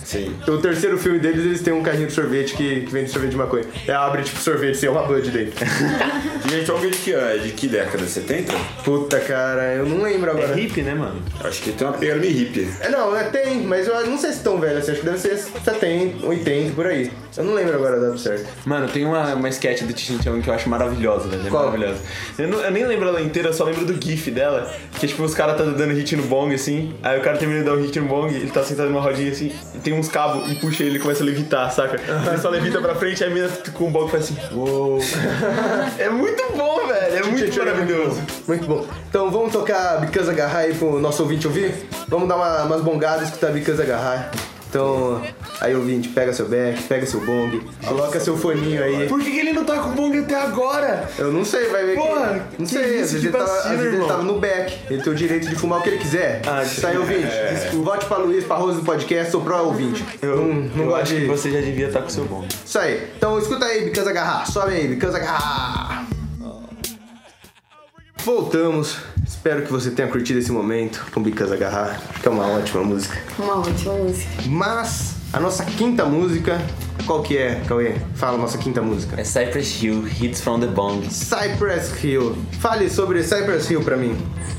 Sim. O terceiro filme deles, eles têm um carrinho de sorvete que, que vende sorvete de maconha. É, abre tipo sorvete, sem uma bud dentro. Gente, alguém de que, é de que década? 70? Puta, cara, eu não lembro É agora. hippie, né, mano? Acho que tem uma pegada meio hippie. É, não, é, tem, mas eu não sei se tão velho assim. Acho que deve ser 70, 80, por aí. Eu não lembro agora a data certa. Mano, tem uma, uma sketch do Tichin Chong que eu acho maravilhosa, velho. É Qual? maravilhosa. Eu, não- eu nem lembro ela inteira, eu só lembro do GIF dela. Que tipo, os caras tá dando hit no bong assim. Aí o cara termina de dar o hit no bong, ele tá sentado numa rodinha assim, e tem uns cabos e puxa ele e começa a levitar, saca? Ele só levita pra frente, aí a mina com o bong faz assim, uou. é muito bom, velho. É muito Gente, maravilhoso. Muito bom. Então vamos tocar Because Agarrar aí pro nosso ouvinte ouvir? Vamos dar uma- umas bongadas e escutar Because Agarrar. Então, aí ouvinte, pega seu back, pega seu bong, coloca seu foninho aí. Por que, que ele não tá com o bong até agora? Eu não sei, vai ver Porra, que... Não que sei, às isso, vezes, que ele tava, às vacilo, vezes ele tava no back. Ele tem o direito de fumar o que ele quiser. Ah, Isso aí, ouvinte. Vote pra Luiz, pra Rose do podcast ou pro ouvinte. Eu, não não eu gosto acho de... que você já devia estar com o seu bong. Isso aí. Então escuta aí, Because Agarrar. Sobe aí, Because Agarrar. Voltamos. Espero que você tenha curtido esse momento com Because Agarrar. Que é uma ótima música. Uma ótima música. Mas a nossa quinta música, qual que é, Cauê? Fala a nossa quinta música. É Cypress Hill, Hits from the Bong. Cypress Hill. Fale sobre Cypress Hill pra mim.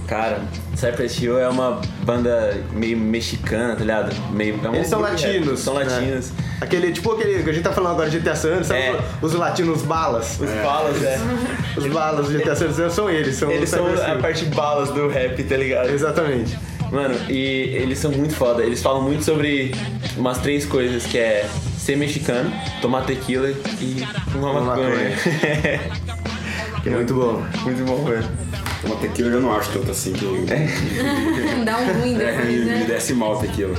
Cara, Cypress Hill é uma banda meio mexicana, tá ligado? Meio, é um Eles são rap. latinos. São né? latinos. Aquele, tipo aquele que a gente tá falando agora de GTA San Andreas, É. os latinos balas? Os balas, é. Os balas do GTA San Andreas são eles, são Eles são a parte balas do rap, tá ligado? Exatamente. Mano, e eles são muito foda. Eles falam muito sobre umas três coisas, que é ser mexicano, tomar tequila e fumar maconha. Que é muito bom. muito bom, velho. Uma tequila eu não acho tanto assim que Dá um ruim é, depois, me, me né? desce mal a tequila.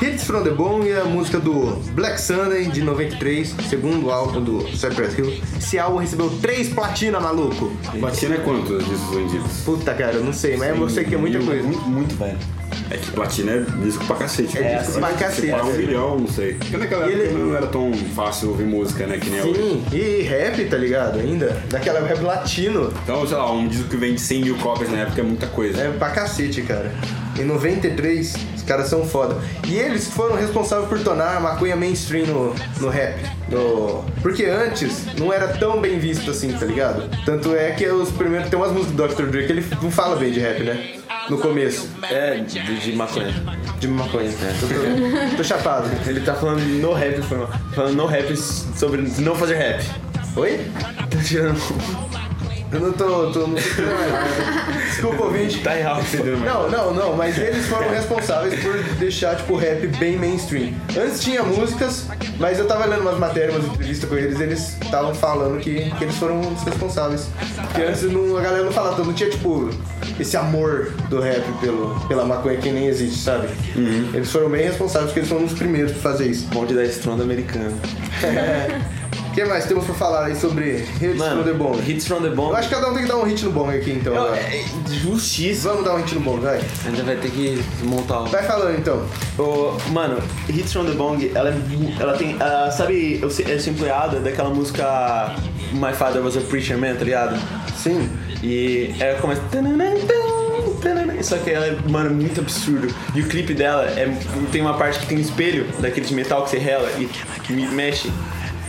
Hits from the Bone é a música do Black Sunday de 93, segundo álbum do Cypress Hill. Esse álbum recebeu três platina, maluco. Platina é quantos discos vendidos? Puta, cara, eu não sei, mas eu sei que é muita coisa. Muito, muito velho. É que platina é disco pra cacete. É né? disco pra cacete, se pá, um é. milhão, não sei. Porque naquela E época ele- não era tão fácil ouvir música, né? Que nem é hoje. Sim, e rap, tá ligado? Ainda. Daquela rap latino. Então, sei lá, um disco que vende 100 mil cópias na época é muita coisa. É pra cacete, cara. Em 93, os caras são foda. E eles foram responsáveis por tornar a maconha mainstream no, no rap. No... Porque antes não era tão bem visto assim, tá ligado? Tanto é que os primeiros. Tem umas músicas do Dr. Dre que ele não fala bem de rap, né? No começo. É, de, de maconha. De maconha. É. Tô, tô chapado. Ele tá falando no rap. Falando no rap sobre não fazer rap. Oi? Tá tirando. Eu não tô. tô não tô. Desculpa, ouvinte. Tá errado, entendeu? Não, não, não, mas eles foram responsáveis por deixar, tipo, o rap bem mainstream. Antes tinha músicas, mas eu tava lendo umas matérias, umas entrevistas com eles, eles estavam falando que, que eles foram os responsáveis. Porque antes não, a galera não falava, não tinha, tipo, esse amor do rap pelo, pela maconha que nem existe, sabe? Eles foram bem responsáveis porque eles foram os primeiros pra fazer isso. Bonde da estronda americana. O que mais temos pra falar aí sobre Hits from the Bone? Hits from the Bone. Eu acho que cada um tem que dar um hit no bong aqui, então. Eu- agora. é justiça. Vamos dar um hit no bong, vai. Ainda vai ter que montar o. Vai falando, então. Ô, mano, Hits from the Bong, ela, é ela tem. ela- sabe, é sampleada daquela música My Father Was a Preacher Man, tá ligado? Sim. E ela começa. tananã, tan, tananã, Só que ela é, mano, muito absurdo. E o clipe dela é, tem uma parte que tem um espelho daquele de metal que você rela e que me mexe.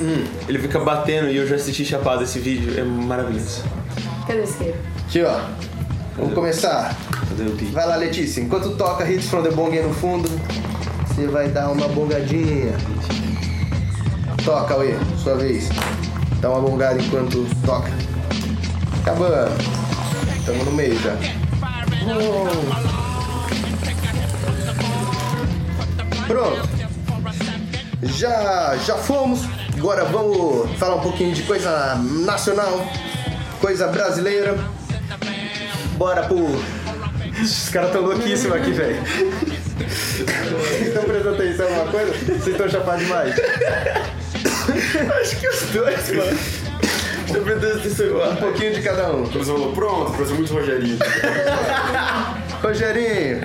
Hum, ele fica batendo e eu já assisti chapado esse vídeo, é maravilhoso. Cadê o isqueiro? Aqui, ó. Vamos começar. Cadê o beat? Vai lá, Letícia. Enquanto toca Hits from the Bong no fundo, você vai dar uma bongadinha. Toca, Uê. Sua vez. Dá uma bongada enquanto toca. Acabando. Tamo no meio já. Pronto. Já, já fomos. Agora vamos falar um pouquinho de coisa nacional, coisa brasileira. Bora pro. Os caras tão louquíssimos aqui, velho. Vocês estão prestando atenção em alguma coisa? Vocês estão chapados demais? Acho que os dois, mano. Eu preciso desse Um pouquinho de cada um. O professor falou, pronto, professor muito Rogerinho. Rogerinho.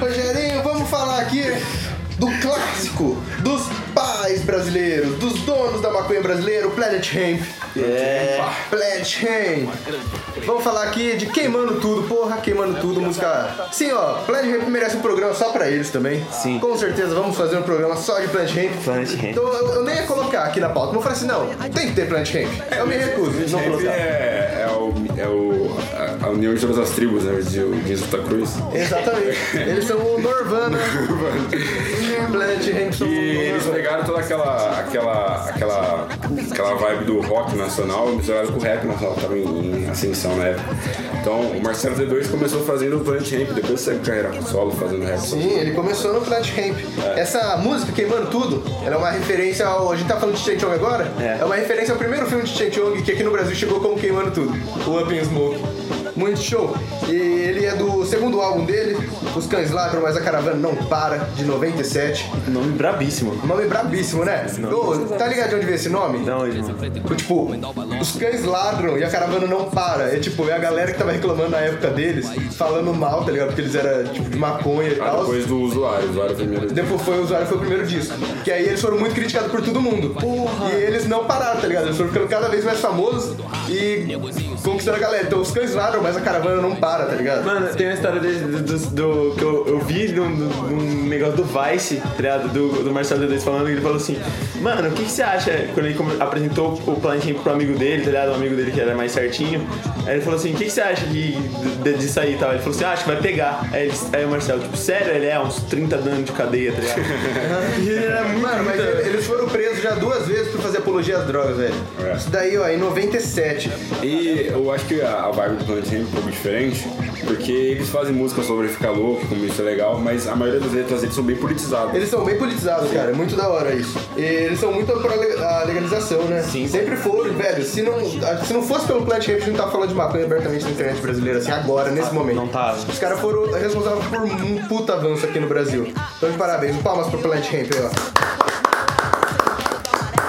Rogerinho, vamos falar aqui do clássico dos pais brasileiros, dos donos da maconha brasileira, o Planet Hemp. É. Planet Hemp. Vamos falar aqui de Queimando Tudo, porra, Queimando Tudo, música... Sim, ó, Planet Hemp merece um programa só pra eles também. Sim. Com certeza, vamos fazer um programa só de Planet Hemp. Planet Hemp. Então eu, eu nem ia colocar aqui na pauta, mas eu falei assim, não, tem que ter Planet Hemp. Eu me recuso, não Sempre colocar. é, é, o, é o, a, a união de todas as tribos, né? De Santa Cruz. Exatamente. Eles são o Norvana. Planet Hemp são E o eles pegaram toda aquela, aquela, aquela, aquela vibe do rock nacional e misturaram com o rap nacional, tava em, em ascensão na época. Então o Marcelo D2 começou fazendo o Planet Ramp, depois saiu carreira solo fazendo rap. Sim, ele começou no Planet Hemp. Essa música, Queimando Tudo, ela é uma referência ao. A gente tá falando de Chong agora? É. É uma referência ao primeiro filme de Chong, que aqui no Brasil chegou como Queimando Tudo o Up in Smoke. Muito show. E ele é do segundo álbum dele, Os Cães Ladram, mas a Caravana Não Para, de 97. Nome brabíssimo. Nome brabíssimo, né? Ô, tá ligado de onde veio esse nome? Da onde, mano? Tipo, os cães ladram e a caravana não para. É tipo, é a galera que tava reclamando na época deles, falando mal, tá ligado? Porque eles eram tipo de maconha e Ah, tal. depois do usuário, o usuário primeiro. Depois foi o usuário, foi o primeiro disco. Que aí eles foram muito criticados por todo mundo. E eles não pararam, tá ligado? Eles foram ficando cada vez mais famosos e conquistando a galera. Então os cães ladram, mas a caravana não para, tá ligado? Mano, tem uma história desse- do, do- do- que eu, eu vi num, num- negócio do Vice, tá ligado? Do, do Marcelo D2 falando, ele falou assim, mano, o que, que você acha quando ele apresentou o Planet Hemp pro amigo dele, tá ligado? Um amigo dele que era mais certinho. Aí ele falou assim, o que, que você acha de, de, disso aí e tal? Ele falou assim, ah, acho que vai pegar. Aí, ele, aí o Marcelo, tipo, sério? Ele é uns 30 anos de cadeia, tá ligado? e ele era muito. Mano, mas ele- eles foram presos já duas vezes por fazer apologia às drogas, velho. É. Isso daí, ó, em 97. E eu acho que a, vibe do Hemp um pouco diferente, porque eles fazem música sobre ficar louco, como isso é legal, mas a maioria das letras deles são bem politizadas. Eles são bem politizados, cara. É muito da hora isso. E eles são muito pra legalização, né? Sim. Sempre foram, velho. Se não, se não fosse pelo Plant Ramp, a gente não tava falando de maconha abertamente na internet brasileira, assim, agora, nesse momento. Não tá. Os caras foram responsáveis por um puta avanço aqui no Brasil. Então, de parabéns. Palmas pro Plant Ramp aí, ó.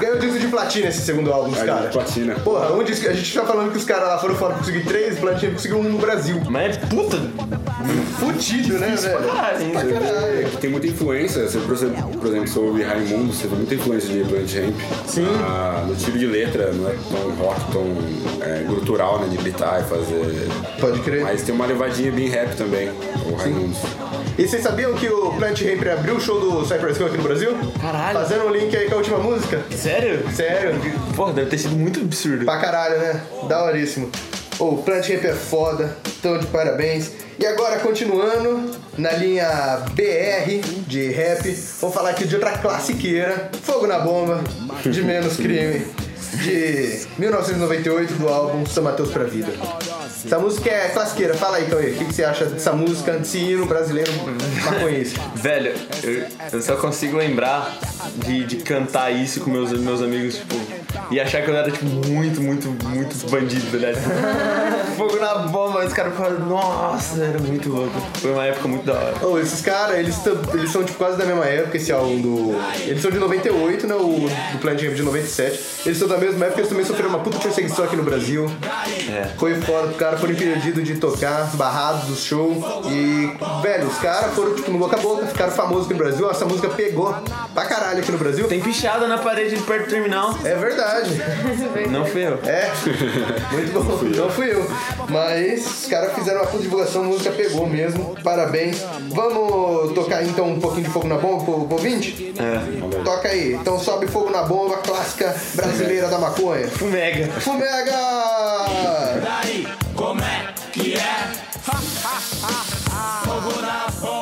Ganhou disco de platina esse segundo álbum dos caras. platina. Porra, um disco, a gente tá falando que os caras lá foram fora pra conseguir três, Ramp conseguiu um no Brasil. Mas é puta. Fudido, né, velho? Pra caralho. É que tem muita influência, você, por exemplo, por exemplo, se eu ouvir Raimundo, você vê muita influência de Plant Ramp. Sim. Ah, no tiro de letra, não é tão rock, tão é, grutural, né, de gritar e fazer... Pode crer. Mas tem uma levadinha bem rap também, o Raimundo. E vocês sabiam que o Plant Ramp abriu o show do Cypress Hill aqui no Brasil? Caralho. Fazendo um link aí com a última música. Sério? Sério. Porra, deve ter sido muito absurdo. Pra caralho, né? Daoríssimo. O Plant Ramp é foda, então de parabéns. E agora, continuando na linha BR de rap, vou falar aqui de outra classiqueira, Fogo na Bomba, de Menos Crime, de 1998, do álbum São Mateus pra Vida. Essa música é classiqueira, fala aí, Cauê, o que, que você acha dessa música, hino brasileiro maconhense? Velho, eu, eu só consigo lembrar de, de cantar isso com meus, meus amigos, tipo, e achar que eu era, tipo, muito, muito, muito bandido, né? Tipo, Fogo na bomba, os caras falaram, nossa, era muito louco. Foi uma época muito da hora. Ô, esses caras, eles, eles são tipo quase da mesma época, esse álbum do. Eles são de 98, né? O do Planet Ramp de 97. Eles são da mesma época, eles também sofreram uma puta perseguição aqui no Brasil. É. Foi foda, os caras foram impedidos de tocar, barrados do show. E, velho, os caras foram tipo no boca a boca, ficaram famosos aqui no Brasil. Essa música pegou pra caralho aqui no Brasil. Tem pichada na parede de perto do terminal. É verdade. Não fui eu. É, muito bom. Não fui eu. Mas os caras fizeram uma puta divulgação, a música pegou mesmo. Parabéns. Vamos tocar então um pouquinho de fogo na bomba pro, pro ouvinte? É. Toca aí. Então sobe fogo na bomba, clássica brasileira da maconha. Fumega. Fumega! Daí, como é que é? Fogo na bomba.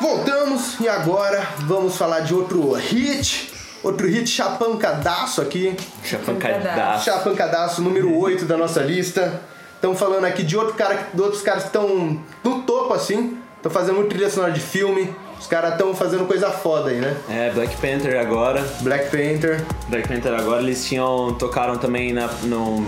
Voltamos e agora vamos falar de outro hit. Outro hit chapancadaço aqui. Chapancadaço. Chapancadaço número 8 da nossa lista. Estamos falando aqui de outro cara, de outros caras que estão no topo assim. Estão fazendo muito trilha sonora de filme. Os caras estão fazendo coisa foda aí, né? É, Black Panther agora. Black Panther. Black Panther agora, eles tinham. tocaram também na, no,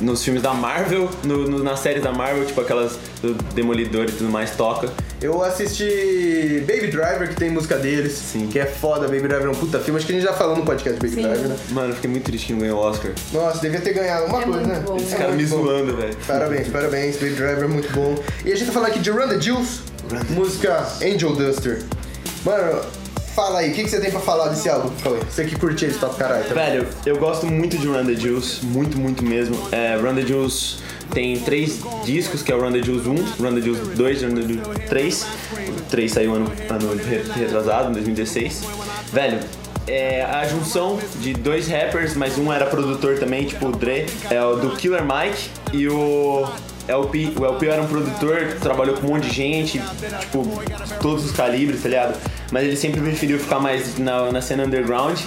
nos filmes da Marvel, no, no- nas séries da Marvel, tipo aquelas do Demolidor e tudo mais, toca. Eu assisti Baby Driver, que tem música deles. Sim. Que é foda, Baby Driver é um puta filme. Acho que a gente já falou no podcast Baby Sim. Driver, né? Mano, eu fiquei muito triste que não ganhou o Oscar. Nossa, devia ter ganhado alguma É coisa, né? bom. Esse É cara me bom. zoando, velho. Parabéns, parabéns, Baby Driver, muito bom. E a gente tá falando aqui de Run the Juice, música Angel Duster. Mano, fala aí, o que, que você tem pra falar desse álbum, Cauê? Você que curte eles, top caralho. Tá? Velho, eu gosto muito de Run the Juice, muito, muito mesmo. É, Run the Juice tem três discos, que é o Run the Juice 1, Run the Juice 2 e Run the Juice 3. O 3 saiu ano, ano re- retrasado, em 2016. Velho, é a junção de dois rappers, mas um era produtor também, tipo o Dre, é o do Killer Mike e o LP. O LP era um produtor que trabalhou com um monte de gente, tipo, todos os calibres, tá ligado? Mas ele sempre preferiu ficar mais na, na cena underground.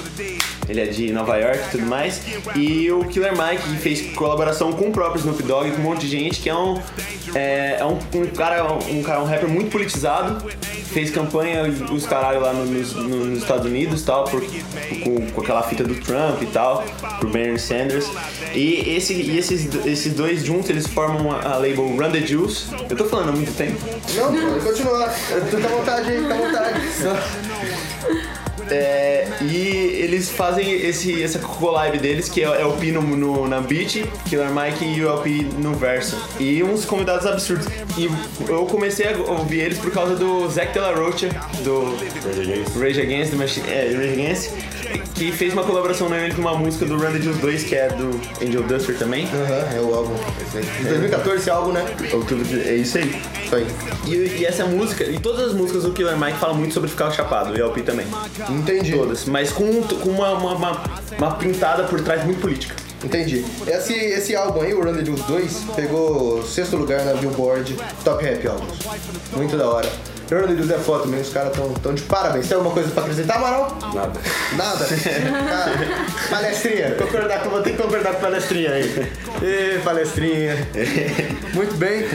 Ele é de Nova York e tudo mais. E o Killer Mike que fez colaboração com o próprio Snoop Dogg, com um monte de gente, que é um. É, é um, um cara, um cara, um rapper muito politizado. Fez campanha os caralho lá no- nos, nos Estados Unidos tal, por, com, com aquela fita do Trump e tal, pro Bernie Sanders. E, esse, e esses, esses dois juntos, eles formam a, a label Run the Juice. Eu tô falando há muito tempo. Não, pode continuar. Fica à vontade aí, fica à vontade. É, e eles fazem esse, essa collab deles, que é, é o P no, no- na beat, Killer Mike e o LP no verso. E uns convidados absurdos. E eu comecei a ouvir eles por causa do Zac De La Rocha, do Rage Against, the Machine, é, Rage Against, que fez uma colaboração na com uma música do Run the Juice 2, que é do Angel Duster também. Aham, é o álbum. De 2014 esse álbum, né? Outubro de- É isso aí. Isso aí. E, e essa música, e todas as músicas do Killer Mike falam muito sobre ficar chapado, e LP também. Entendi. Todas, mas com, com uma, uma, uma, uma pintada por trás muito política. Entendi. Esse, esse álbum aí, o Run the Juice 2, pegou sexto lugar na Billboard Top Rap Albums. Muito da hora. Fernando e José Foto também, os caras tão, tão de parabéns. Tem alguma coisa pra acrescentar, Amaral? Nada. Nada? Ah, palestrinha, concordar com, vou ter que concordar com palestrinha aí. Ê, palestrinha. Muito bem.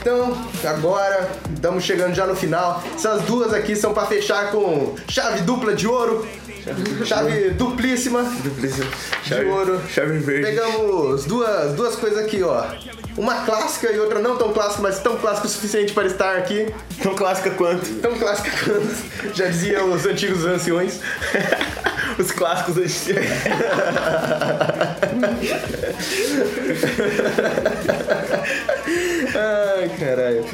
Então, agora estamos chegando já no final. Essas duas aqui são pra fechar com chave dupla de ouro. Chave duplíssima Duplíssimo. de Chave, ouro. chave verde. Pegamos duas, duas coisas aqui, ó. Uma clássica e outra não tão clássica, mas tão clássica o suficiente para estar aqui. Tão clássica quanto? Tão clássica quanto já diziam os antigos anciões. Os clássicos antigos. Ai, caralho.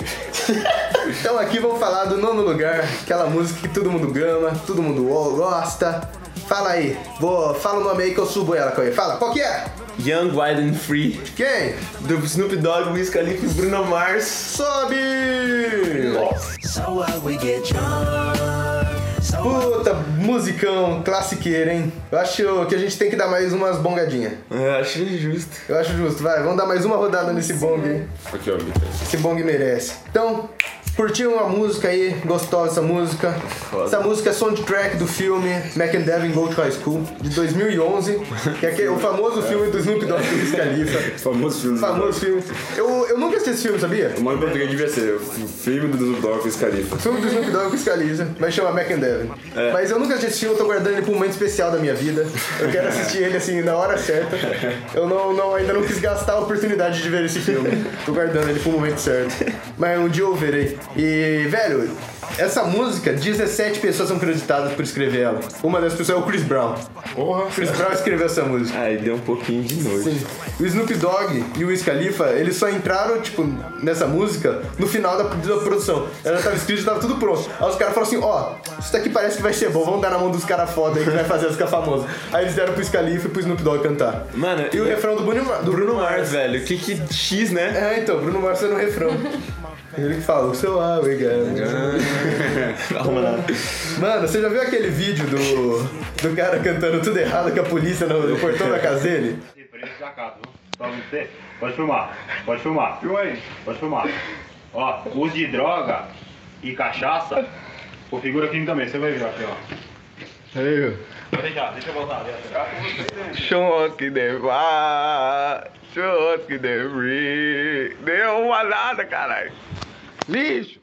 Então aqui vamos falar do nono lugar, aquela música que todo mundo gama, todo mundo gosta. Fala aí, vou, fala o nome aí que eu subo ela, Cauê. Fala, qual que é? Young, Wild and Free. Quem? Do Snoop Dogg, Wiz Khalifa e Bruno Mars. Sobe! So what we get drunk. So Puta, musicão, classiqueira, hein? Eu acho que a gente tem que dar mais umas bongadinhas. Eu acho justo. Eu acho justo, vai, vamos dar mais uma rodada nesse bong aí. Aqui, ó. Esse bong merece. Então, curtiram a música aí, gostosa essa música. Essa música é soundtrack do filme Mac and Devin Go to High School, de 2011, que é aquele- o famoso filme do Snoop Dogg e Wiz Khalifa. Famoso filme. do Famoso filme. Eu, eu nunca assisti esse filme, sabia? O nome em português devia ser o filme do Snoop Dogg com Wiz Khalifa. Filme do Snoop Dogg com Wiz Khalifa, mas chama Mac and Devin. Mas eu nunca assisti esse filme, eu tô guardando ele pra um momento especial da minha vida. Eu quero assistir ele assim na hora certa. Eu não, não- ainda não quis gastar a oportunidade de ver esse filme. Tô guardando ele pro momento certo. Mas um dia eu verei. E, velho, essa música, 17 pessoas são creditadas por escrever ela. Uma das pessoas é o Chris Brown. Porra. Chris Brown escreveu essa música. Aí deu um pouquinho de noite. Sim. O Snoop Dogg e o Wiz Khalifa, eles só entraram, tipo, nessa música no final da, da produção. Ela tava escrita, tava tudo pronto. Aí os caras falaram assim, ó, isso daqui parece que vai ser bom, vamos dar na mão dos caras foda aí que vai fazer as ficar famosa. Aí eles deram pro Wiz Khalifa e pro Snoop Dogg cantar. Mano, E o refrão do Bruno, do Bruno Mars, velho. Que que X, né? É, então, Bruno Mars tá no refrão. Ele que fala, o seu nada. Mano, você já viu aquele vídeo do, do cara cantando tudo errado com a polícia no, no portão da casa dele? Pode filmar, pode filmar. Filma aí. Pode filmar. Ó, uso de droga e cachaça, configura aqui também, você vai ver aqui, ó. Aí, Pode deixar, deixa eu voltar. Deixa. Choque de vá, choque de ri. Deu uma nada, caralho. Lixo.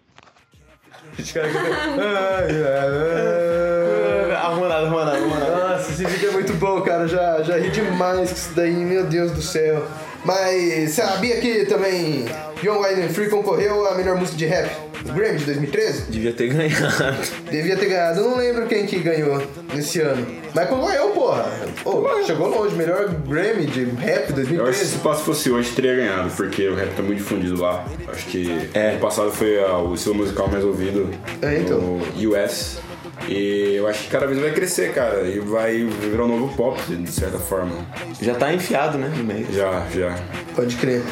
Os caras cantam, "Ai, ai, ai". Arruma nada, arruma nada, arruma nada. Nossa, esse vídeo é muito bom, cara. Já, já ri demais com isso daí, meu Deus do céu. Mas sabia que também Young Wild and Free concorreu à melhor música de rap do Grammy de 2013? Devia ter ganhado. Devia ter ganhado, eu não lembro quem que ganhou nesse ano. Mas concorreu, porra. Pô, chegou longe, melhor Grammy de rap Eu acho que 2013. se o passo fosse hoje, teria ganhado, porque o rap tá muito difundido lá. Acho que ano passado foi ah, o estilo musical mais ouvido É, então. no US. E eu acho que cada vez vai crescer, cara, e vai virar um novo pop, de certa forma. Já tá enfiado, né, no meio. Já, já. Pode crer.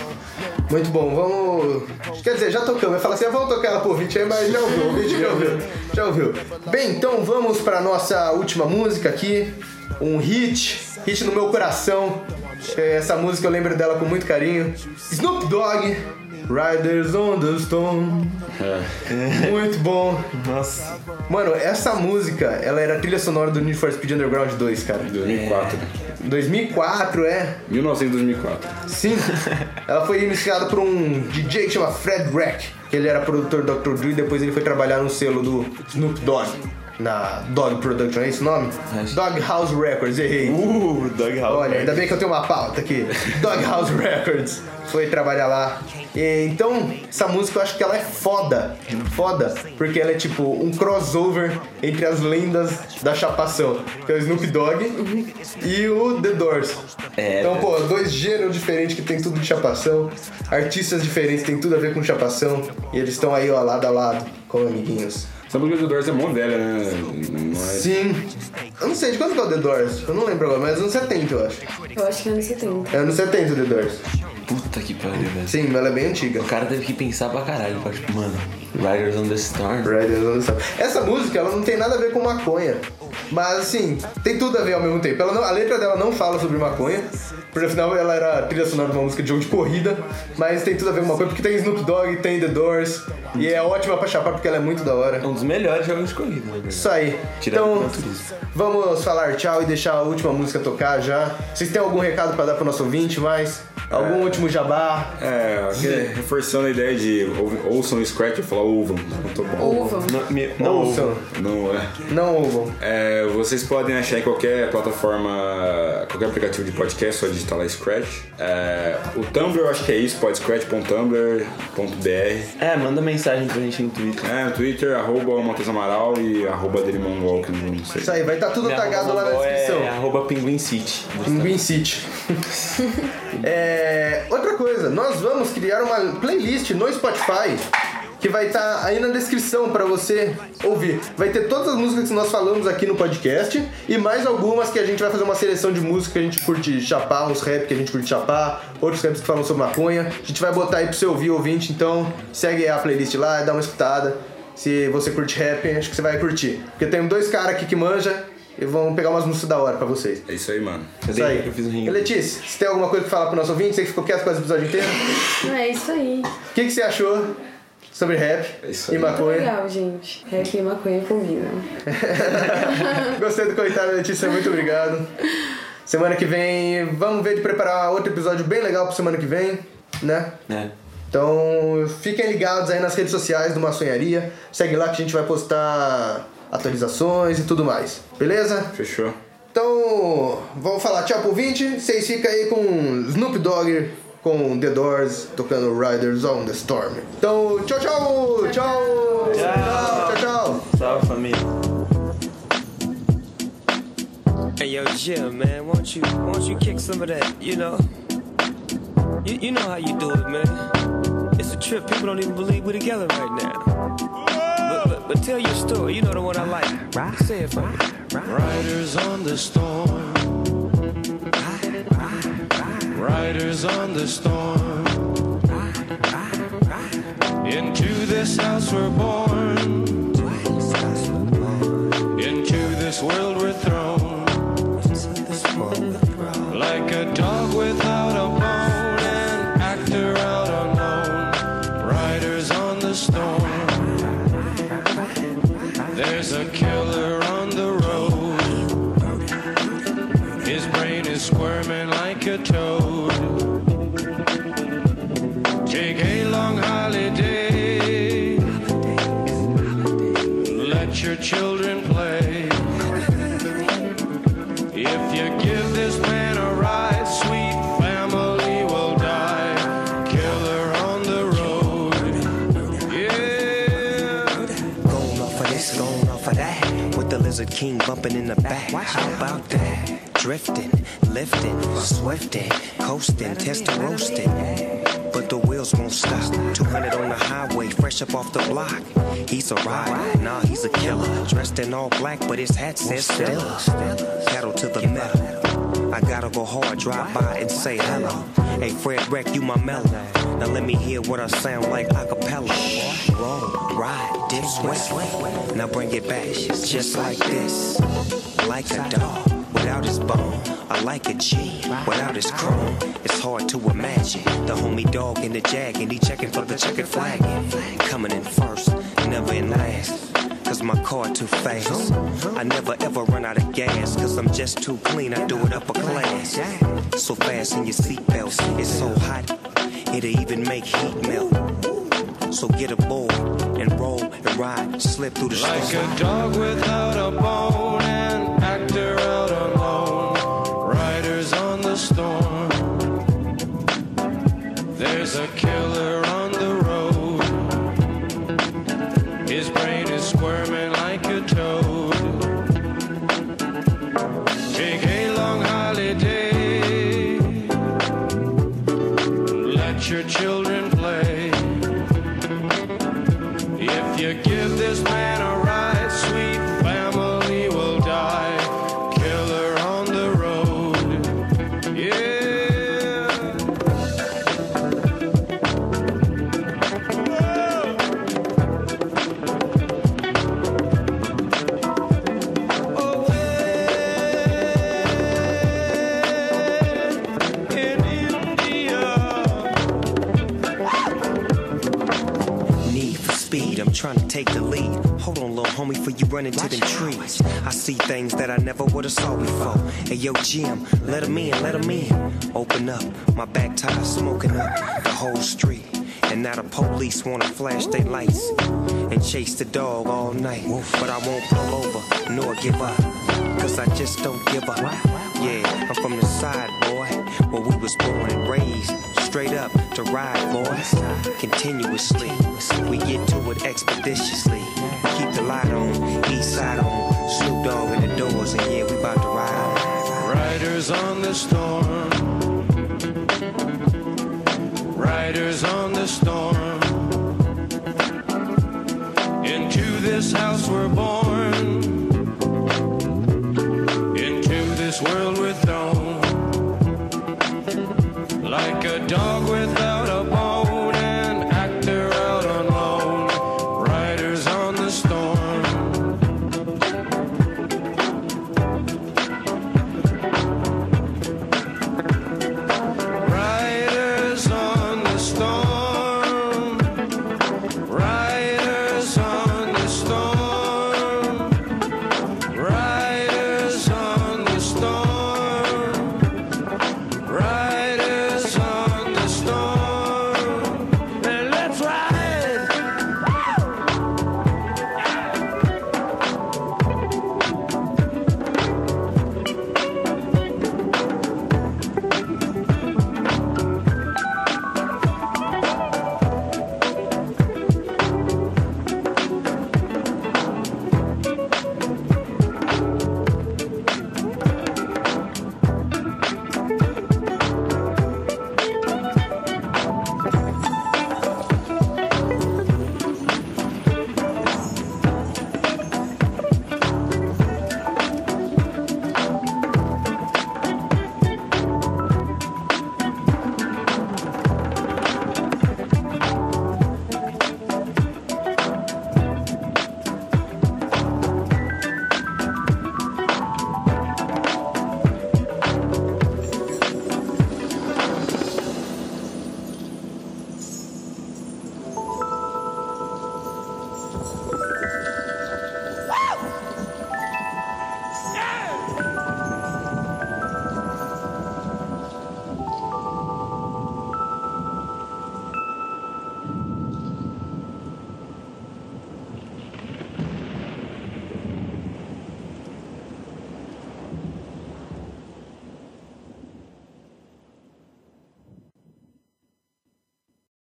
Muito bom, vamos. Quer dizer, já tocamos. Vai falar assim, ah, vamos tocar ela pro ouvinte aí, mas já ouviu, o ouvinte já ouviu. Já ouviu. Bem, então vamos pra nossa última música aqui. Um hit, hit no meu coração. É, Essa música eu lembro dela com muito carinho. Snoop Dogg, Riders on the Stone. Muito bom. Nossa. Mano, essa música, ela era trilha sonora do Need for Speed Underground 2, cara. 2004. 2004, é. 192004. Sim, ela foi iniciada por um DJ que chama Fred Rack, que ele era produtor do Dr. Dre e depois ele foi trabalhar no selo do Snoop Dogg, na Dog Production, é esse o nome? Dog House Records, errei. Uh, Dog House. Olha, ainda bem que eu tenho uma pauta aqui. Dog House Records. Foi trabalhar lá. E, então, essa música eu acho que ela é foda. Foda. Porque ela é tipo um crossover entre as lendas da chapação. Que é o Snoop Dogg e o The Doors. É, então, pô, dois gêneros diferentes que tem tudo de chapação. Artistas diferentes tem tudo a ver com chapação. E eles estão aí, ó, lado a lado, como amiguinhos. Essa música do Doors é mó velha, né? Não é... Sim. Eu não sei de quando que é o The Doors. Eu não lembro agora, mas anos 70, eu acho. Eu acho que é anos 70. É anos 70 o The Doors. Puta que pariu, velho. Sim, mas ela é bem antiga. O cara teve que pensar pra caralho. pra, Tipo, mano, Riders on the Storm. Riders on the Storm. Essa música, ela não tem nada a ver com maconha. Mas assim, tem tudo a ver ao mesmo tempo. Não- a letra dela não fala sobre maconha, porque afinal ela era trilha sonora de uma música de jogo de corrida, mas tem tudo a ver com maconha, porque tem Snoop Dogg, tem The Doors, e é ótima pra chapar porque ela é muito da hora. Um dos melhores jogos de corrida, né? Isso aí. Tirando então, vamos falar tchau e deixar a última música tocar já. Vocês têm algum recado pra dar pro nosso ouvinte mais? Algum último jabá? É, aquele- reforçando a ideia de ou- ouçam o Scratch, eu falar ouvam. Não tô bom. Ouvam. Não, me- não Ouçam. Não é. Não ouvam. É, vocês podem achar em qualquer plataforma, qualquer aplicativo de podcast, só digitar lá Scratch. É, o Tumblr eu acho que é isso, podscratch.tumblr.br. É, manda mensagem pra gente no Twitter. É, no Twitter, arroba Matheus Amaral e arroba Delimon Walk, não sei. Isso aí, vai estar tudo Minha tagado lá na arroba descrição. É arroba Pinguim City. Pinguim City. É, outra coisa, nós vamos criar uma playlist no Spotify que vai estar aí na descrição para você ouvir. Vai ter todas as músicas que nós falamos aqui no podcast e mais algumas que a gente vai fazer uma seleção de músicas que a gente curte chapar, uns rap que a gente curte chapar, outros raps que falam sobre maconha. A gente vai botar aí pro você ouvir, ouvinte, então segue a playlist lá, dá uma escutada. Se você curte rap, acho que você vai curtir. Porque tem dois caras aqui que manja e vão pegar umas músicas da hora pra vocês. É isso aí, mano. Isso aí. Eu fiz um E ringue. Letícia, você tem alguma coisa pra falar pro nosso ouvinte? Você que ficou quieto com esse episódio inteiro? É isso aí. O que, que você achou sobre rap É isso e aí. maconha? Legal, gente. Rap e maconha combinam. Gostei do comentário, Letícia. Muito obrigado. Semana que vem, vamos ver de preparar outro episódio bem legal pra semana que vem, né? É. Então, fiquem ligados aí nas redes sociais do Maçonharia. Segue lá que a gente vai postar atualizações e tudo mais. Beleza? Fechou? Então, vamos falar tchau pro ouvinte. Vocês ficam aí com Snoop Dogg, com The Doors, tocando Riders on the Storm. Então, tchau, tchau! Tchau! Tchau, tchau! Salve, família. Hey yo, Jim, man, won't you won't you kick some of that? You know, you, you know how you do it, man. It's a trip. People don't even believe we're together right now. But, but, but tell your story. You know the one I like. Right? Say it for me. Riders on the storm. Riders on the storm. Into this house we're born. Into this world we're thrown. In the back. How about that? Drifting, lifting, swifting, coasting, testing, roasting. But the wheels won't stop. 200 on the highway, fresh up off the block. He's a rider, nah, he's a killer. Dressed in all black, but his hat says Stella. Pedal to the metal. I gotta go hard, drive by and say hello. Hey, Fred Wreck, you my mellow. Now let me hear what I sound like a cappella. Roll, ride, dip, sweat. Now bring it back, just like this. Like a dog without his bone. I like a G without his chrome. It's hard to imagine the homie dog in the jag and he checking for the checkered flag. Coming in first, never in last. Cause my car too fast. I never ever run out of gas. Cause I'm just too clean, I do it upper class. So fast in your seatbelts, it's so hot, it'll even make heat melt. So get aboard and roll and ride, slip through the Like storm. a dog without a bone, an actor Let your children play. If you give this man take the lead. Hold on, little homie, for you run into them trees. I see things that I never would have saw before. Hey, yo, Jim, let 'em in, let 'em in. Open up, my back tire smoking up the whole street. And now the police wanna flash their lights and chase the dog all night. But I won't pull over nor give up, cause I just don't give up. Yeah, I'm from the side, boy, where we was born and raised. Straight up to ride, boys, continuously. We get to it expeditiously. Keep the light on, east side on, Snoop Dogg in the doors, and yeah, we about to ride. Riders on the storm. Riders on the storm. Into this house we're born. Into this world